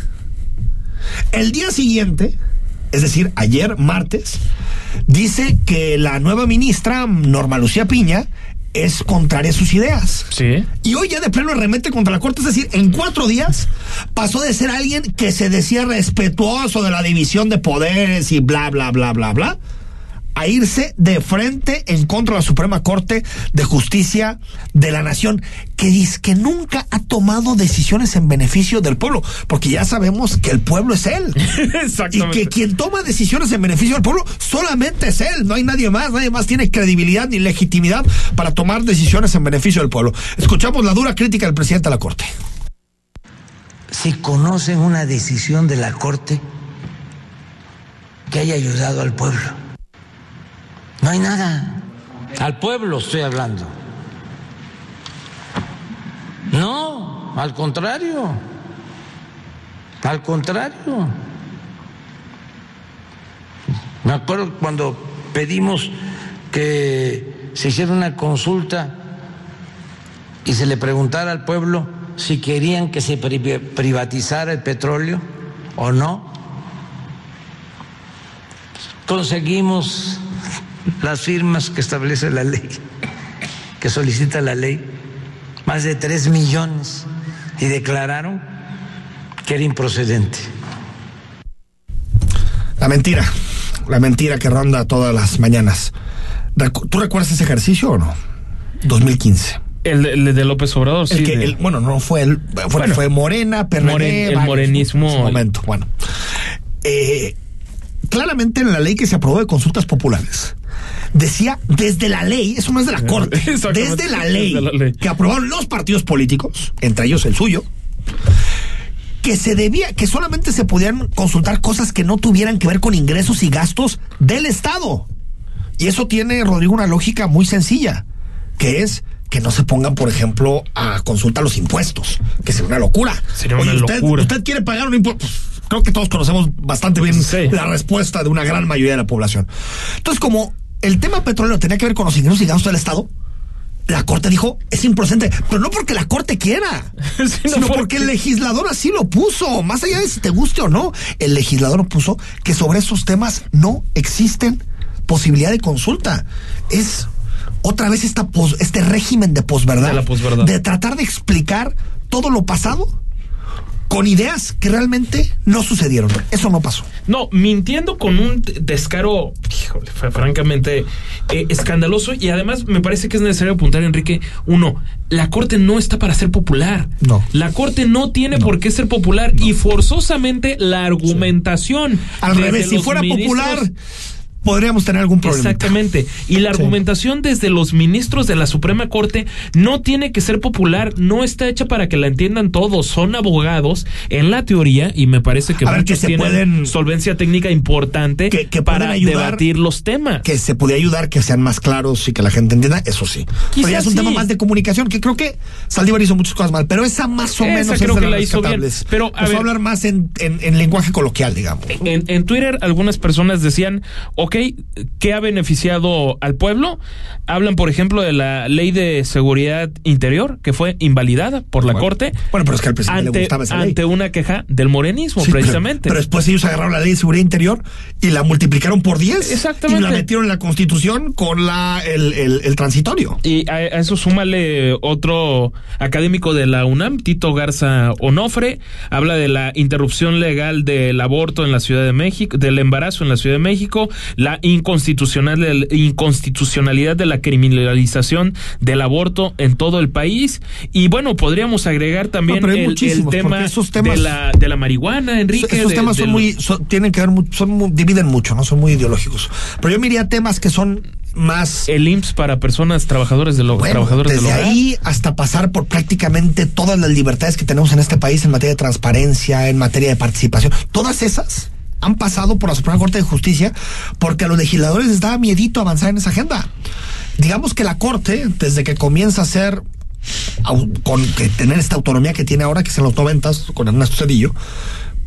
El día siguiente, es decir, ayer martes, dice que la nueva ministra, Norma Lucía Piña, es contraria a sus ideas. Sí. Y hoy ya de pleno remete contra la Corte, es decir, en cuatro días pasó de ser alguien que se decía respetuoso de la división de poderes y bla, bla, bla, bla, bla, a irse de frente en contra de la Suprema Corte de Justicia de la Nación, que dice que nunca ha tomado decisiones en beneficio del pueblo, porque ya sabemos que el pueblo es él. Y que quien toma decisiones en beneficio del pueblo solamente es él, no hay nadie más, nadie más tiene credibilidad ni legitimidad para tomar decisiones en beneficio del pueblo. Escuchamos la dura crítica del presidente de la Corte. si conocen una decisión de la Corte que haya ayudado al pueblo. No hay nada. Al pueblo estoy hablando. No, al contrario. Al contrario. Me acuerdo cuando pedimos que se hiciera una consulta y se le preguntara al pueblo si querían que se pri- privatizara el petróleo o no. Conseguimos las firmas que establece la ley, que solicita la ley, más de tres millones, y declararon que era improcedente. La mentira, la mentira que ronda todas las mañanas. ¿Tú recuerdas ese ejercicio o no? 2015. El, de- el de López Obrador, El sí. que, de- el- bueno, no fue el, fue, Bueno, fue Morena, PRD, Moren- el varios, morenismo- en su momento, bueno. Eh, claramente en la ley que se aprobó de consultas populares decía desde la ley, eso no es de la corte, desde la ley, desde la ley. que aprobaron los partidos políticos, entre ellos el suyo, que se debía, que solamente se podían consultar cosas que no tuvieran que ver con ingresos y gastos del Estado. Y eso tiene, Rodrigo, una lógica muy sencilla, que es que no se pongan, por ejemplo, a consulta los impuestos, que sería una locura. Sería Oye, una usted, locura. usted quiere pagar un impuesto. Pues, Creo que todos conocemos bastante bien Sí. la respuesta de una gran mayoría de la población. Entonces, como el tema petrolero tenía que ver con los ingresos y gastos del Estado, la Corte dijo, es improcedente, pero no porque la Corte quiera, Sino sino porque- porque el legislador así lo puso, más allá de si te guste o no, el legislador puso que sobre esos temas no existen posibilidad de consulta. Es otra vez esta pos- este régimen de posverdad, De la posverdad. de tratar de explicar todo lo pasado con ideas que realmente no sucedieron. Eso no pasó. No, mintiendo con un descaro, híjole, francamente eh, escandaloso y además me parece que es necesario apuntar, Enrique, uno, la Corte no está para ser popular. No. La Corte no tiene por qué ser popular y forzosamente la argumentación. Al revés, si fuera popular, podríamos tener algún problema. Exactamente. Y la argumentación desde los ministros de la Suprema Corte no tiene que ser popular, no está hecha para que la entiendan todos. Son abogados en la teoría y me parece que A ver, que muchos se tienen pueden- solvencia técnica importante Que- que para ayudar- debatir los temas. que se podía ayudar, que sean más claros y que la gente entienda, eso sí. pero ya es un sí. tema más de comunicación, que creo que Saldívar hizo muchas cosas mal, pero esa más o Esa menos creo es que la hizo bien, pero, a ver. hablar más en, en- en lenguaje coloquial, digamos. En, en Twitter algunas personas decían, ok, ¿qué ha beneficiado al pueblo? Hablan, por ejemplo, de la ley de seguridad interior, que fue invalidada por la Corte. Bueno, pero es que al presidente le ante, gustaba esa ley. ante una queja del morenismo, Sí, pero- precisamente. Pero, después ellos agarraron la ley de seguridad interior y la multiplicaron por 10. Exactamente. Y la metieron en la constitución con la, el, el- el transitorio. Y a, a eso súmale otro académico de la UNAM, Tito Garza Onofre, habla de la interrupción legal del aborto en la Ciudad de México, del embarazo en la Ciudad de México, la inconstitucional, inconstitucionalidad de la criminalización del aborto en todo el país. Y bueno, podríamos agregar también No, el- tema, esos temas- de, la, de la marihuana, Enrique. Esos de- temas son muy, son- tienen que ver, son muy- dividen mucho, ¿no? Son muy ideológicos. Pero yo me iría a temas que son más El IMSS para personas trabajadores de lo, Bueno, trabajadores del desde hogar. ahí hasta pasar por prácticamente todas las libertades que tenemos en este país en materia de transparencia, en materia de participación, todas esas han pasado por la Suprema Corte de Justicia porque a los legisladores les daba miedito avanzar en esa agenda. Digamos que la Corte, desde que comienza a ser con que tener esta autonomía que tiene ahora, que es en los noventas, con Ernesto Cedillo,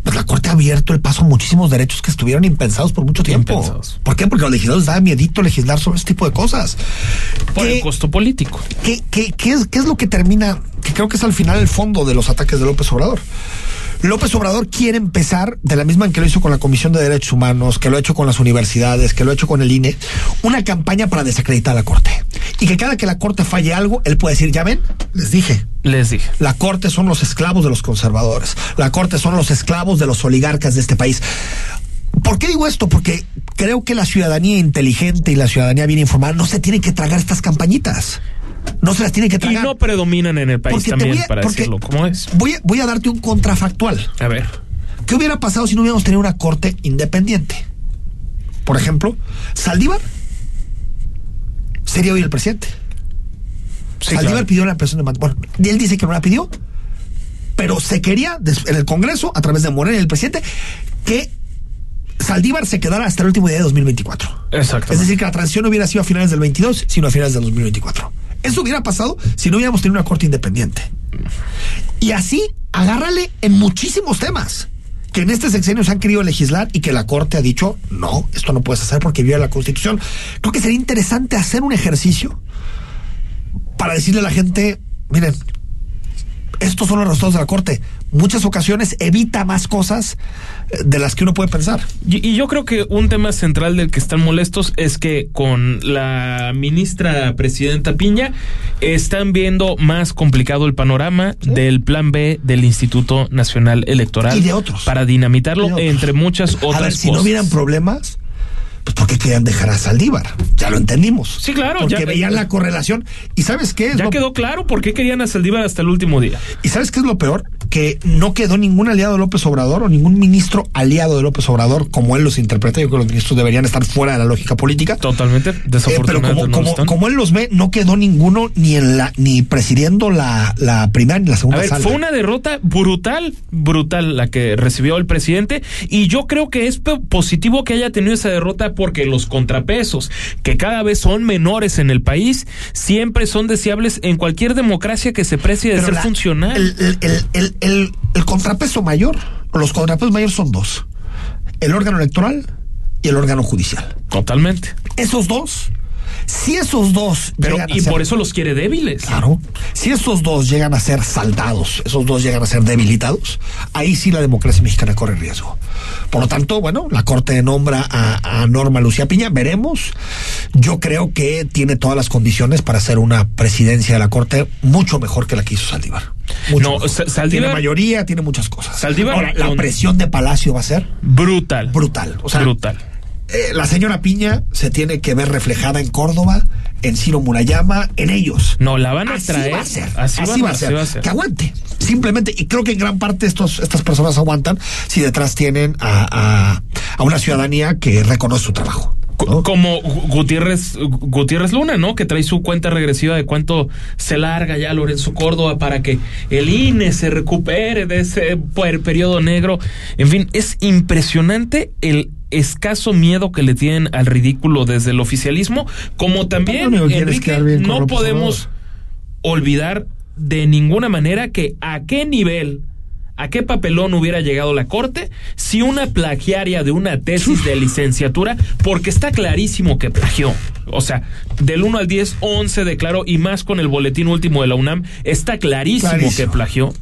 pues la Corte ha abierto el paso a muchísimos derechos que estuvieron impensados por mucho tiempo. Impensados. ¿Por qué? Porque a los legisladores les daba miedito legislar sobre este tipo de cosas. por ¿Qué- el costo político. ¿Qué, qué, qué es, ¿Qué es lo que termina? Que creo que es al final el fondo de los ataques de López Obrador. López Obrador quiere empezar, de la misma en que lo hizo con la Comisión de Derechos Humanos, que lo ha hecho con las universidades, que lo ha hecho con el INE, una campaña para desacreditar a la Corte. Y que cada que la Corte falle algo, él puede decir, ya ven, les dije, Les dije. la Corte son los esclavos de los conservadores. La Corte son los esclavos de los oligarcas de este país. ¿Por qué digo esto? Porque creo que la ciudadanía inteligente y la ciudadanía bien informada no se tiene que tragar estas campañitas. No se las tiene que Y tragar. no predominan en el país Porque también, a- para decirlo como es. Voy a, voy a darte un contrafactual. A ver. ¿Qué hubiera pasado si no hubiéramos tenido una corte independiente? Por ejemplo, Saldívar sería hoy el presidente. Sí, Saldívar claro. pidió la presión de. Bueno, él dice que no la pidió, pero se quería en el Congreso, a través de Morena y el presidente, que Saldívar se quedara hasta el último día de 2024. Exacto. Es decir, que la transición no hubiera sido a finales del 22, sino a finales del 2024. Eso hubiera pasado si no hubiéramos tenido una corte independiente. Y así, agárrale en muchísimos temas que en este sexenio se han querido legislar y que la Corte ha dicho, no, esto no puedes hacer porque viola la Constitución. Creo que sería interesante hacer un ejercicio para decirle a la gente, miren, estos son los resultados de la Corte. Muchas ocasiones evita más cosas eh, de las que uno puede pensar. Y, y yo creo que un tema central del que están molestos es que con la ministra presidenta Piña están viendo más complicado el panorama del plan B del Instituto Nacional Electoral. Y de otros. Para dinamitarlo, otros. entre muchas otras a ver, si cosas. no hubieran problemas, pues ¿por qué querían dejar a Saldívar? Ya lo entendimos. Sí, claro, Porque ya- veían la correlación. ¿Y sabes qué? Es Ya lo- quedó claro por qué querían a Saldívar hasta el último día. ¿Y sabes qué es lo peor? Que no quedó ningún aliado de López Obrador o ningún ministro aliado de López Obrador como él los interpreta. Yo creo que los ministros deberían estar fuera de la lógica política. Totalmente, Eh, pero desafortunadamente como, no como, como él los ve, no quedó ninguno ni en la ni presidiendo la, la primera ni la A segunda ver, sala. fue una derrota brutal, brutal la que recibió el presidente y yo creo que es positivo que haya tenido esa derrota porque los contrapesos, que cada vez son menores en el país, siempre son deseables en cualquier democracia que se precie de Pero ser la- funcional. El, el- el- el- el- el contrapeso mayor, o los contrapesos mayores son dos: el órgano electoral y el órgano judicial. Totalmente. Esos dos, si esos dos Pero, llegan a y ser- por eso los quiere débiles. Claro. Si esos dos llegan a ser saldados, esos dos llegan a ser debilitados, ahí sí la democracia mexicana corre riesgo. Por lo tanto, bueno, la Corte nombra a, a Norma Lucía Piña, veremos. Yo creo que tiene todas las condiciones para ser una presidencia de la Corte mucho mejor que la que hizo Saldívar. Mucho No, Saldívar- Tiene mayoría, tiene muchas cosas. Saldívar Ahora, la presión de Palacio va a ser Brutal. brutal. O sea, brutal. Eh, la señora Piña se tiene que ver reflejada en Córdoba, en Ciro Murayama, en ellos. No, la van a así traer. va a ser. Así, va a ser. así va a ser. Que aguante. Simplemente, y creo que en gran parte estos, estas personas aguantan si detrás tienen a, a, a una ciudadanía que reconoce su trabajo. Co- Como Gu- Gutiérrez, Gutiérrez Luna, ¿no? Que trae su cuenta regresiva de cuánto se larga ya Lorenzo Córdoba para que el INE se recupere de ese per- periodo negro. En fin, es impresionante el escaso miedo que le tienen al ridículo desde el oficialismo, como también, Enrique, no podemos olvidar de ninguna manera que a qué nivel, a qué papelón hubiera llegado la corte si una plagiaria de una tesis de licenciatura, porque está clarísimo que plagió. O sea, del 1 al 10, 11 declaró, y más con el boletín último de la UNAM, está clarísimo, Clarísimo. que plagió.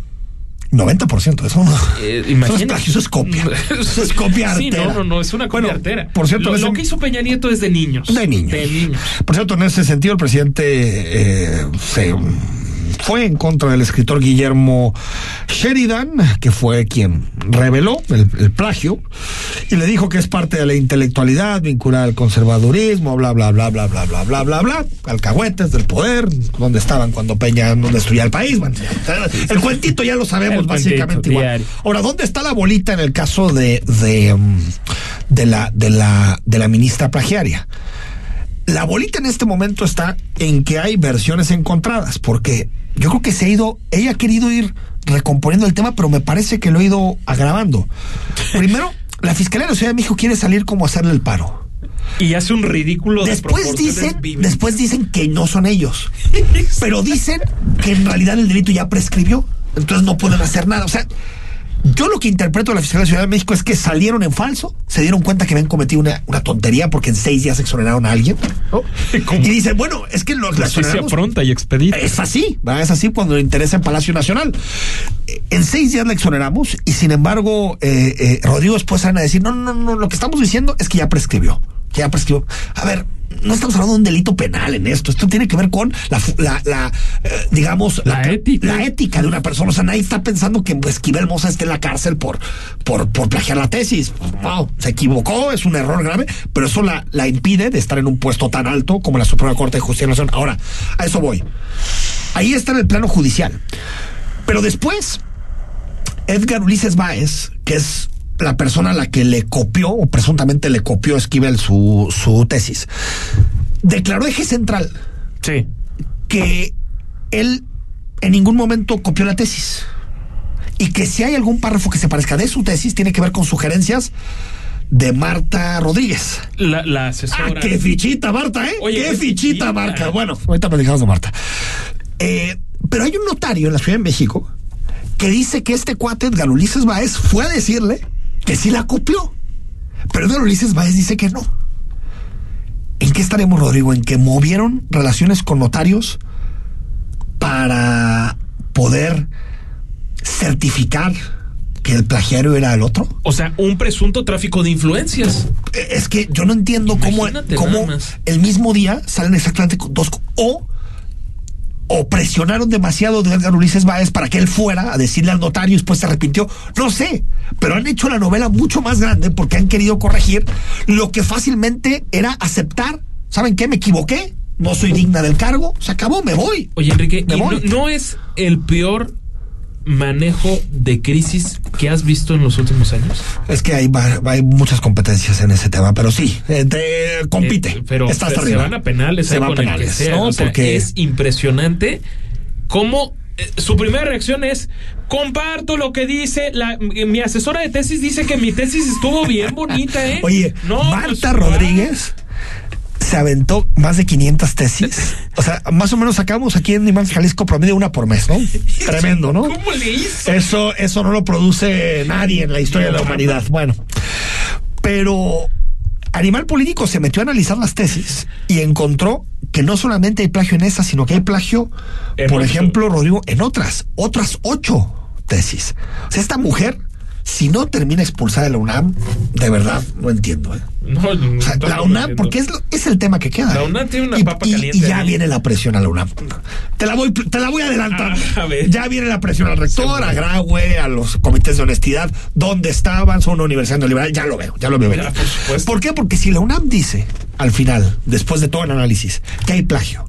90% eso no. Eh, Eso es plagio, eso es copia. Eso es copia Sí, artera. no, no, no, es una copia Bueno, artera. por cierto, lo, que hizo Peña Nieto es de niños. De niños. De niños. Por cierto, en ese sentido, el presidente eh, se fue en contra del escritor Guillermo Sheridan, que fue quien reveló el, el plagio, y le dijo que es parte de la intelectualidad vinculada al conservadurismo, bla, bla, bla, bla, bla, bla, bla, bla, bla, alcahuetes del poder, donde estaban cuando Peña no destruía el país. Bueno, el cuentito ya lo sabemos El básicamente igual. diario. Ahora, ¿dónde está la bolita en el caso de, de, mm, de la, de la, de la ministra plagiaria? La bolita en este momento está en que hay versiones encontradas, porque yo creo que se ha ido, ella ha querido ir recomponiendo el tema, pero me parece que lo ha ido agravando. Primero, la Fiscalía de la Ciudad de México quiere salir como a hacerle el paro. Y hace un ridículo de Después dicen, bíblicas. después dicen que no son ellos, pero dicen que en realidad el delito ya prescribió, entonces no pueden hacer nada. O sea, yo lo que interpreto de la Fiscalía de la Ciudad de México es que salieron en falso, se dieron cuenta que habían cometido una, una tontería porque en seis días exoneraron a alguien. ¿no? ¿Cómo? Y dicen, bueno, es que los la Justicia pronta y expedita. Es así, ¿verdad? es así cuando le interesa en Palacio Nacional. Eh, En seis días la exoneramos y sin embargo eh, eh, Rodrigo después salen a decir, no, no, no, lo que estamos diciendo es que ya prescribió, que ya prescribió. A ver, no estamos hablando de un delito penal en esto, esto tiene que ver con la, fu- la, la, eh, digamos, La ética. la ética de una persona. O sea, nadie está pensando que pues, Esquivel Moza esté en la cárcel por, por, por plagiar la tesis. Wow, se equivocó, es un error grave, pero eso la, la impide de estar en un puesto tan alto como la Suprema Corte de Justicia Nacional. Ahora, a eso voy. Ahí está en el plano judicial. Pero después, Edgar Ulises Báez, que es la persona a la que le copió, o presuntamente le copió a Esquivel su, su tesis, declaró eje central Sí. que él en ningún momento copió la tesis. Y que si hay algún párrafo que se parezca de su tesis, tiene que ver con sugerencias de Marta Rodríguez. La, la asesora. Ah, qué fichita, Marta, ¿eh? Oye, qué qué fichita, fichita. Marta. Bueno, ahorita platicamos de Marta. Eh, pero hay un notario en la Ciudad de México que dice que este cuate Edgar Ulises Báez fue a decirle que sí la copió. Pero Edgar Ulises Báez dice que no. ¿En qué estaremos, Rodrigo? ¿En que movieron relaciones con notarios para poder certificar que el plagiario era el otro? O sea, un presunto tráfico de influencias. Es que yo no entiendo cómo, Imagínate cómo el mismo día salen exactamente dos o o presionaron demasiado de Edgar Ulises Báez para que él fuera a decirle al notario y después se arrepintió. No sé, pero han hecho la novela mucho más grande porque han querido corregir lo que fácilmente era aceptar. ¿Saben qué? Me equivoqué. No soy digna del cargo. Se acabó, me voy. Oye, Enrique, Me ¿y no, voy. no es el peor manejo de crisis que has visto en los últimos años? Es que hay, va- hay muchas competencias en ese tema, pero sí, eh, te- compite. Eh, pero se van a penales, Se van que penales, sea. ¿no? O sea, Porque es impresionante cómo eh, su primera reacción es comparto lo que dice la, mi asesora de tesis dice que mi tesis estuvo bien bonita, ¿eh? Oye, No, Marta pues, Rodríguez se aventó más de 500 tesis. O sea, más o menos sacamos aquí en Imagen Jalisco promedio una por mes, ¿no? Tremendo, ¿no? ¿Cómo le hizo? Eso, eso no lo produce nadie en la historia de la humanidad. Bueno, pero Animal Político se metió a analizar las tesis y encontró que no solamente hay plagio en esa, sino que hay plagio, En por ejemplo, Rodrigo, en otras, otras ocho tesis. O sea, esta mujer, si no termina expulsada de la UNAM, de verdad, no entiendo. ¿eh? No, no, O sea, la UNAM, porque es, lo- es el tema que queda. La. UNAM tiene una y, papa y- caliente y ya ahí. viene la presión a la UNAM. Te la voy, te la voy a adelantar. Ah, a ver. Ya viene la presión al rector, a Graue, a los comités de honestidad. ¿Dónde estaban? Son una universidad neoliberal. Ya lo veo, ya lo veo. Ya, por supuesto. ¿Por qué? Porque si la UNAM dice, al final, después de todo el análisis, que hay plagio,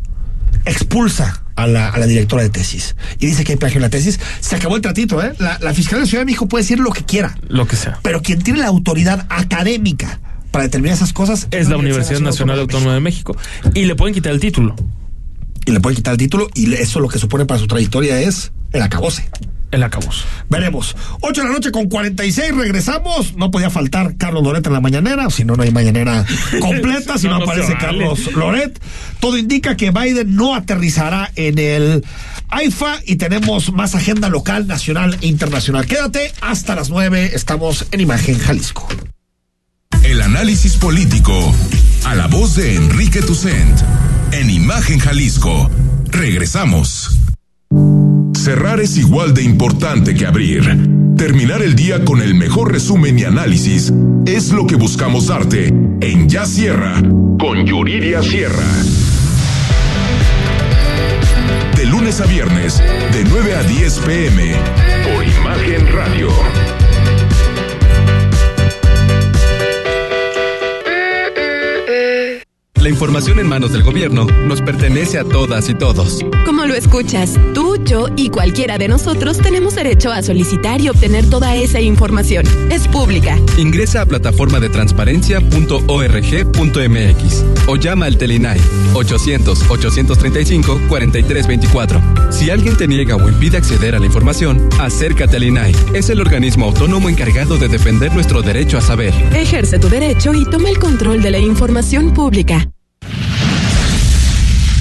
expulsa a la, a la directora de tesis y dice que hay plagio en la tesis, se acabó el tratito, ¿eh? La, la Fiscalía de Ciudad de México puede decir lo que quiera. Lo que sea. Pero quien tiene la autoridad académica para determinar esas cosas Es la Universidad Nacional Autónoma de México. Y le pueden quitar el título. Y le pueden quitar el título y eso lo que supone para su trayectoria es el acabose. El acabos. Veremos. 8 de la noche con 46, regresamos. No podía faltar Carlos Loret en la mañanera, si no, no hay mañanera completa, si no, aparece vale. Carlos Loret. Todo indica que Biden no aterrizará en el AIFA y tenemos más agenda local, nacional e internacional. Quédate hasta las 9, estamos en Imagen Jalisco. El análisis político. A la voz de Enrique Tucent. En Imagen Jalisco. Regresamos. Cerrar es igual de importante que abrir. Terminar el día con el mejor resumen y análisis es lo que buscamos darte en Ya Sierra con Yuridia Sierra. De lunes a viernes, de 9 a 10 pm, por Imagen Radio. La información en manos del gobierno nos pertenece a todas y todos. Como lo escuchas, tú, yo y cualquiera de nosotros tenemos derecho a solicitar y obtener toda esa información. Es pública. Ingresa a plataforma de transparencia.org.mx o llama al Telinai 800-835-4324. Si alguien te niega o impide acceder a la información, acércate al INAI. Es el organismo autónomo encargado de defender nuestro derecho a saber. Ejerce tu derecho y toma el control de la información pública.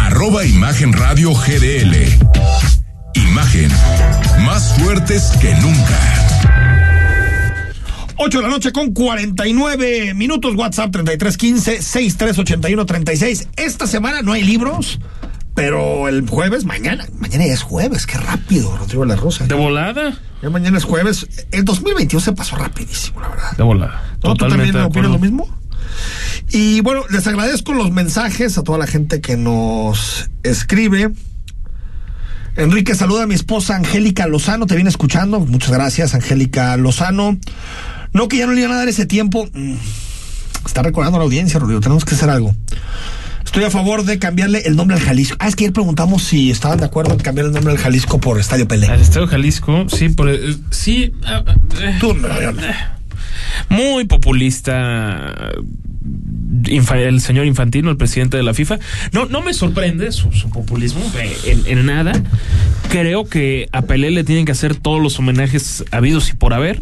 arroba Imagen Radio GDL. Imagen, más fuertes que nunca. 8 de la noche con 49 minutos, WhatsApp 3315-6381-36. Esta semana no hay libros, pero el jueves, mañana, mañana ya es jueves, qué rápido, Rodrigo La Rosa. ¿De volada? Ya mañana es jueves. El 2021 se pasó rapidísimo, la verdad. De volada. ¿No? ¿Tú también opinas lo mismo? Y bueno, les agradezco los mensajes a toda la gente que nos escribe. Enrique, saluda a mi esposa Angélica Lozano, te viene escuchando. Muchas gracias, Angélica Lozano. No que ya no le iban a dar ese tiempo. Mm, Está recordando a la audiencia, Rodrigo. Tenemos que hacer algo. Estoy a favor de cambiarle el nombre al Jalisco. Ah, es que ayer preguntamos si estaban de acuerdo en cambiar el nombre al Jalisco por Estadio Pelé. Al Estadio Jalisco, sí, por, eh, sí. ah, ah, eh, Tú, no, no. Muy populista infa- el señor Infantino, el presidente de la FIFA. No, no me sorprende su, su populismo eh, en, en nada. Creo que a Pelé le tienen que hacer todos los homenajes habidos y por haber.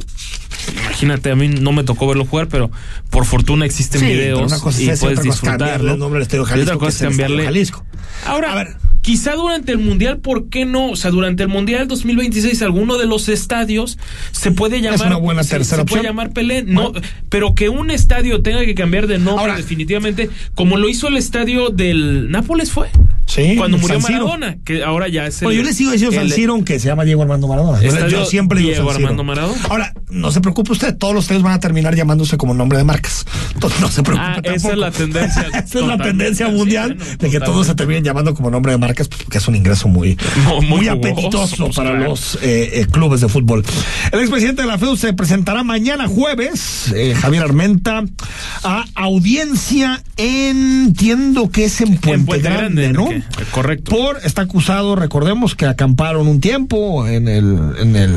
Imagínate, a mí no me tocó verlo jugar, pero por fortuna existen Sí, videos una cosa es y puedes disfrutarlo. el nombre al Estadio Y otra cosa es cambiarle. Jalisco. Ahora, A ver. Quizá durante el Mundial, ¿por qué no? O sea, durante el Mundial 2026, alguno de los estadios se puede llamar. una buena tercera se puede opción. llamar Pelé, no, pero que un estadio tenga que cambiar de nombre Ahora- definitivamente, como lo hizo el estadio del Nápoles fue. Sí, Cuando murió. Maradona, que ahora ya es el. Bueno, yo le sigo diciendo San Siro, aunque se llama Diego Armando Maradona. Yo, siempre digo Diego San. Armando Maradona. Ahora, no se preocupe usted, todos los estadios van a terminar llamándose como nombre de marcas. Entonces, no se preocupe Ah, esa es la tendencia esa es la tendencia sí, mundial bueno, de que todos se terminen llamando como nombre de marcas, pues, porque es un ingreso muy, No, muy apetitoso para claro. los eh, eh, clubes de fútbol. El expresidente de la FEU se presentará mañana jueves, eh, Javier Armenta, a audiencia en, entiendo que es en Puente, Puente Grande, Grande, ¿no? Correcto. Por, está acusado, recordemos que acamparon un tiempo en el, en el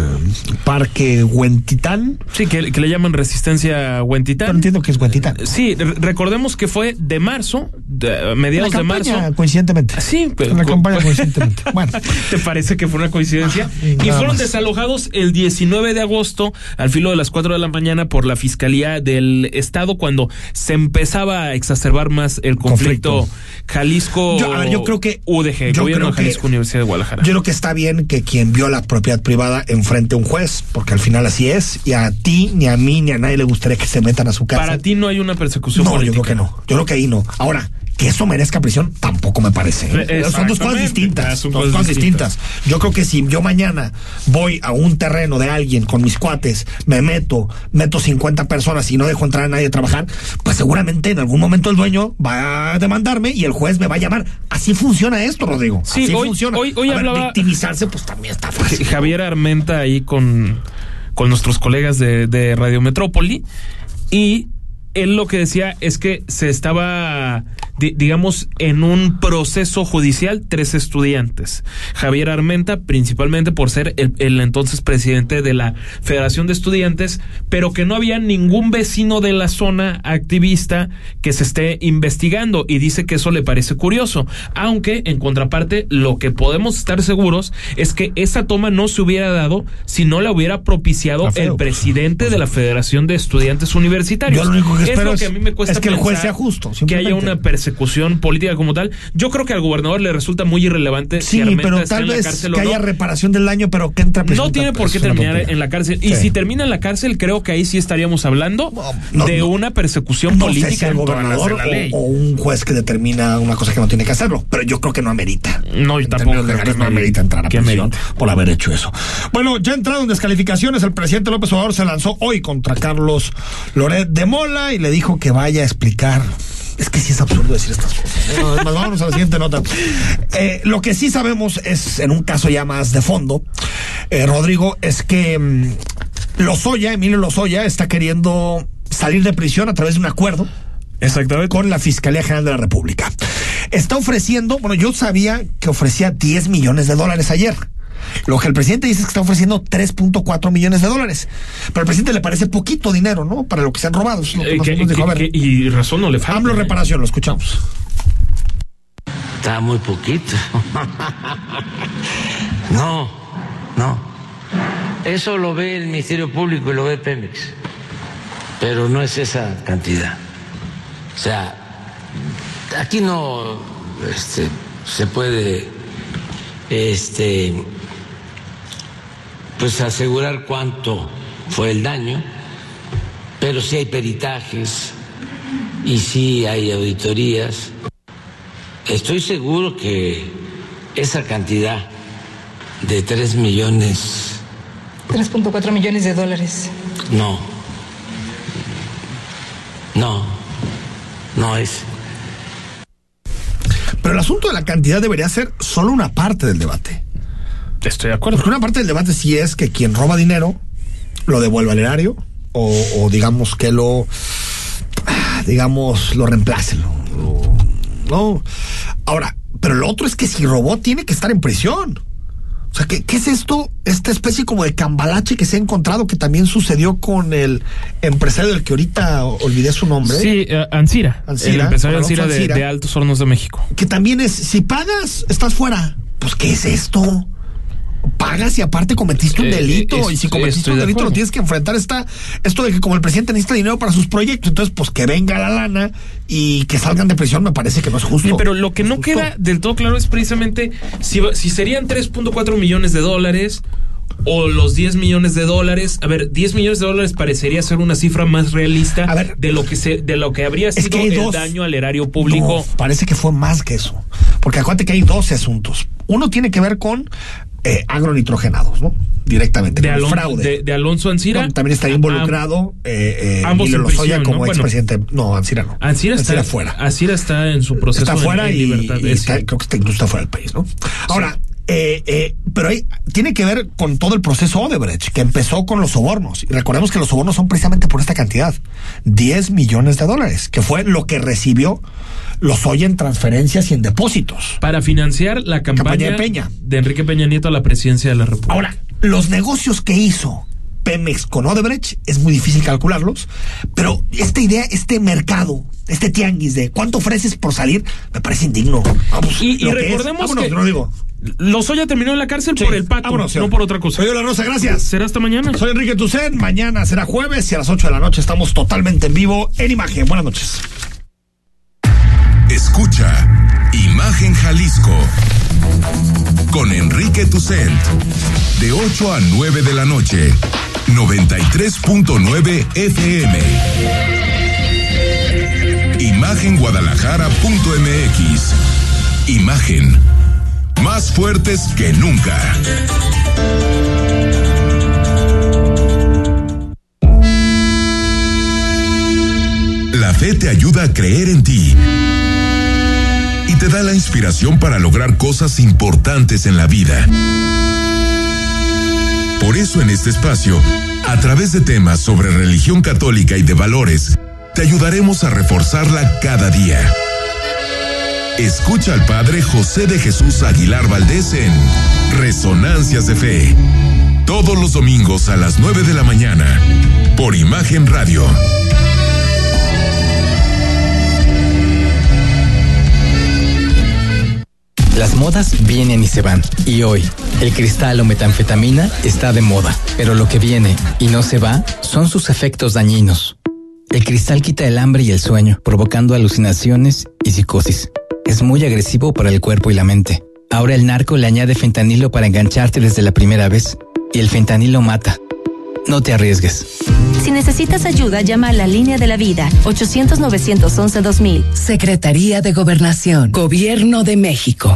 parque Huentitán. Sí, que, que le llaman resistencia Pero Huentitán. entiendo que es Huentitán. Sí, re- recordemos que fue de marzo, de- En la mediados de campaña, marzo. coincidentemente. Sí, pero En la campaña, coincidentemente. Bueno. ¿Te parece que fue una coincidencia? Ah, y fueron más. desalojados el 19 de agosto al filo de las 4 de la mañana por la Fiscalía del Estado cuando se empezaba a exacerbar más el conflicto, Conflicto. Jalisco Yo, a ver, yo creo que- UDG, yo Gobierno creo de que- Jalisco Universidad de Guadalajara. Yo creo que está bien que quien vio la propiedad privada enfrente a un juez, porque al final así es, y a ti, ni a mí, ni a nadie le gustaría que se metan a su casa. Para ti no hay una persecución no, política. yo creo que no. Yo creo que ahí no. Ahora, que eso merezca prisión, tampoco me parece. ¿eh? Eh, Son dos cosas distintas. Son dos cosas distintas. distintas. Yo creo que si yo mañana voy a un terreno de alguien con mis cuates, me meto, meto 50 personas y no dejo entrar a nadie a trabajar, pues seguramente en algún momento el dueño va a demandarme y el juez me va a llamar. Así funciona esto, Rodrigo. Sí, Así hoy- funciona. hoy- hoy A ver, hablaba- victimizarse, pues también está fácil. Javier Armenta ahí con, con nuestros colegas de, de Radio Metrópoli y él lo que decía es que se estaba, digamos, en un proceso judicial tres estudiantes. Javier Armenta, principalmente por ser el, el entonces presidente de la Federación de Estudiantes, pero que no había ningún vecino de la zona activista que se esté investigando y dice que eso le parece curioso. Aunque, en contraparte, lo que podemos estar seguros es que esa toma no se hubiera dado si no la hubiera propiciado el pues. presidente de la Federación de Estudiantes Universitarios. Yo lo único que es espero lo que a mí me cuesta es que el juez sea justo, que haya una persecución política como tal. Yo creo que al gobernador le resulta muy irrelevante Sí, si Armenta pero está tal en la vez cárcel que o no. haya reparación del daño, pero que entre a prisión No tiene por qué terminar en la cárcel. Y si termina en la cárcel, creo que ahí sí estaríamos hablando no, de no. una persecución política sé si el gobernador la ley. o, o un juez que determina una cosa que no tiene que hacerlo, pero yo creo que no amerita. No, yo En tampoco creo que no amerita entrar a prisión por haber hecho eso. Bueno, ya entrado en descalificaciones, el presidente López Obrador se lanzó hoy contra Carlos Loret de Mola y le dijo que vaya a explicar. Es que sí es absurdo decir estas cosas. ¿eh? No, es más, vámonos a la siguiente nota. Eh, lo que sí sabemos es, en un caso ya más de fondo, eh, Rodrigo, es que mm, Lozoya, Emilio Lozoya, está queriendo salir de prisión a través de un acuerdo Exactamente. con la Fiscalía General de la República. Está ofreciendo, bueno, yo sabía que ofrecía 10 millones de dólares ayer. Lo que el presidente dice es que está ofreciendo 3.4 millones de dólares. Pero al presidente le parece poquito dinero, ¿no? Para lo que se han robado. Eso es lo que Eh, más o que- menos dijo. A que- ver, que- y razón no le falta. AMLO ¿eh? reparación, lo escuchamos. Está muy poquito. No, no. eso lo ve el Ministerio Público y lo ve Pemex, pero no es esa cantidad. O sea, aquí no este, se puede este, pues asegurar cuánto fue el daño, pero sí hay peritajes y sí hay auditorías. Estoy seguro que esa cantidad de 3 millones 3.4 millones de dólares. no, no, no es. Pero el asunto de la cantidad debería ser solo una parte del debate. Estoy de acuerdo. Porque una parte del debate sí es que quien roba dinero lo devuelva al erario o, o digamos que lo, digamos, lo reemplace. lo- no. Ahora, pero lo otro es que si robó tiene que estar en prisión. O sea, ¿qué, qué es esto? Esta especie como de cambalache que se ha encontrado que también sucedió con el empresario del que ahorita olvidé su nombre. Sí, eh, Ansira, Ansira, el empresario Ansira de, de Altos Hornos de México. que también es, si pagas, estás fuera. Pues, ¿qué es esto? Pagas y aparte cometiste un Eh, delito. eh, y si cometiste un de delito, lo acuerdo. tienes que enfrentar. Está esto de que, como el presidente necesita dinero para sus proyectos, entonces, pues que venga la lana y que salgan de prisión, me parece que no es justo. Pero lo que no queda del todo claro es precisamente si, si serían 3.4 millones de dólares o los 10 millones de dólares. A ver, 10 millones de dólares parecería ser una cifra más realista A ver. de lo que se de lo que habría sido que el dos. daño al erario público. No, parece que fue más que eso. Porque acuérdate que hay 12 asuntos. Uno tiene que ver con eh, agronitrogenados, ¿no? Directamente. de, Alon- fraude. de, de Alonso Ancira. No, también Ah, involucrado eh, eh, ambos en Lozoya prisión, como ¿no? Expresidente. No, Ansira no. Ansira está fuera. Ansira está en su proceso está fuera en y, libertad. y es está- creo que está incluso está fuera del país, ¿no? Ahora, eh, eh, pero ahí tiene que ver con todo el proceso Odebrecht, que empezó con los sobornos. Y recordemos que los sobornos son precisamente por esta cantidad, 10 millones de dólares, que fue lo que recibió los hoy en transferencias y en depósitos. Para financiar la campaña, Campaña de Peña. de Enrique Peña Nieto a la presidencia de la República. Ahora, los negocios que hizo Pemex con Odebrecht es muy difícil calcularlos, pero esta idea, este mercado, este tianguis de cuánto ofreces por salir, me parece indigno. Vamos, Y- y lo que es. recordemos Vámonos, que- no digo. Lozoya terminó en la cárcel Sí, por el pato, vámonos, no por otra cosa. Soy la Rosa, gracias. Será hasta mañana. Soy Enrique Tucen, mañana será jueves y a las 8 de la noche estamos totalmente en vivo en imagen. Buenas noches. Escucha Imagen Jalisco con Enrique Tucent de 8 a 9 de la noche 93.9 FM Imagenguadalajara.mx Imagen más fuertes que nunca La fe te ayuda a creer en ti y te da la inspiración para lograr cosas importantes en la vida. Por eso en este espacio, a través de temas sobre religión católica y de valores, te ayudaremos a reforzarla cada día. Escucha al Padre José de Jesús Aguilar Valdés en Resonancias de Fe, todos los domingos a las 9 de la mañana, por Imagen Radio. Las modas vienen y se van. Y hoy, el cristal o metanfetamina está de moda. Pero lo que viene y no se va son sus efectos dañinos. El cristal quita el hambre y el sueño, provocando alucinaciones y psicosis. Es muy agresivo para el cuerpo y la mente. Ahora el narco le añade fentanilo para engancharte desde la primera vez. Y el fentanilo mata. No te arriesgues. Si necesitas ayuda, llama a la línea de la vida 800-911-2000. Secretaría de Gobernación, Gobierno de México.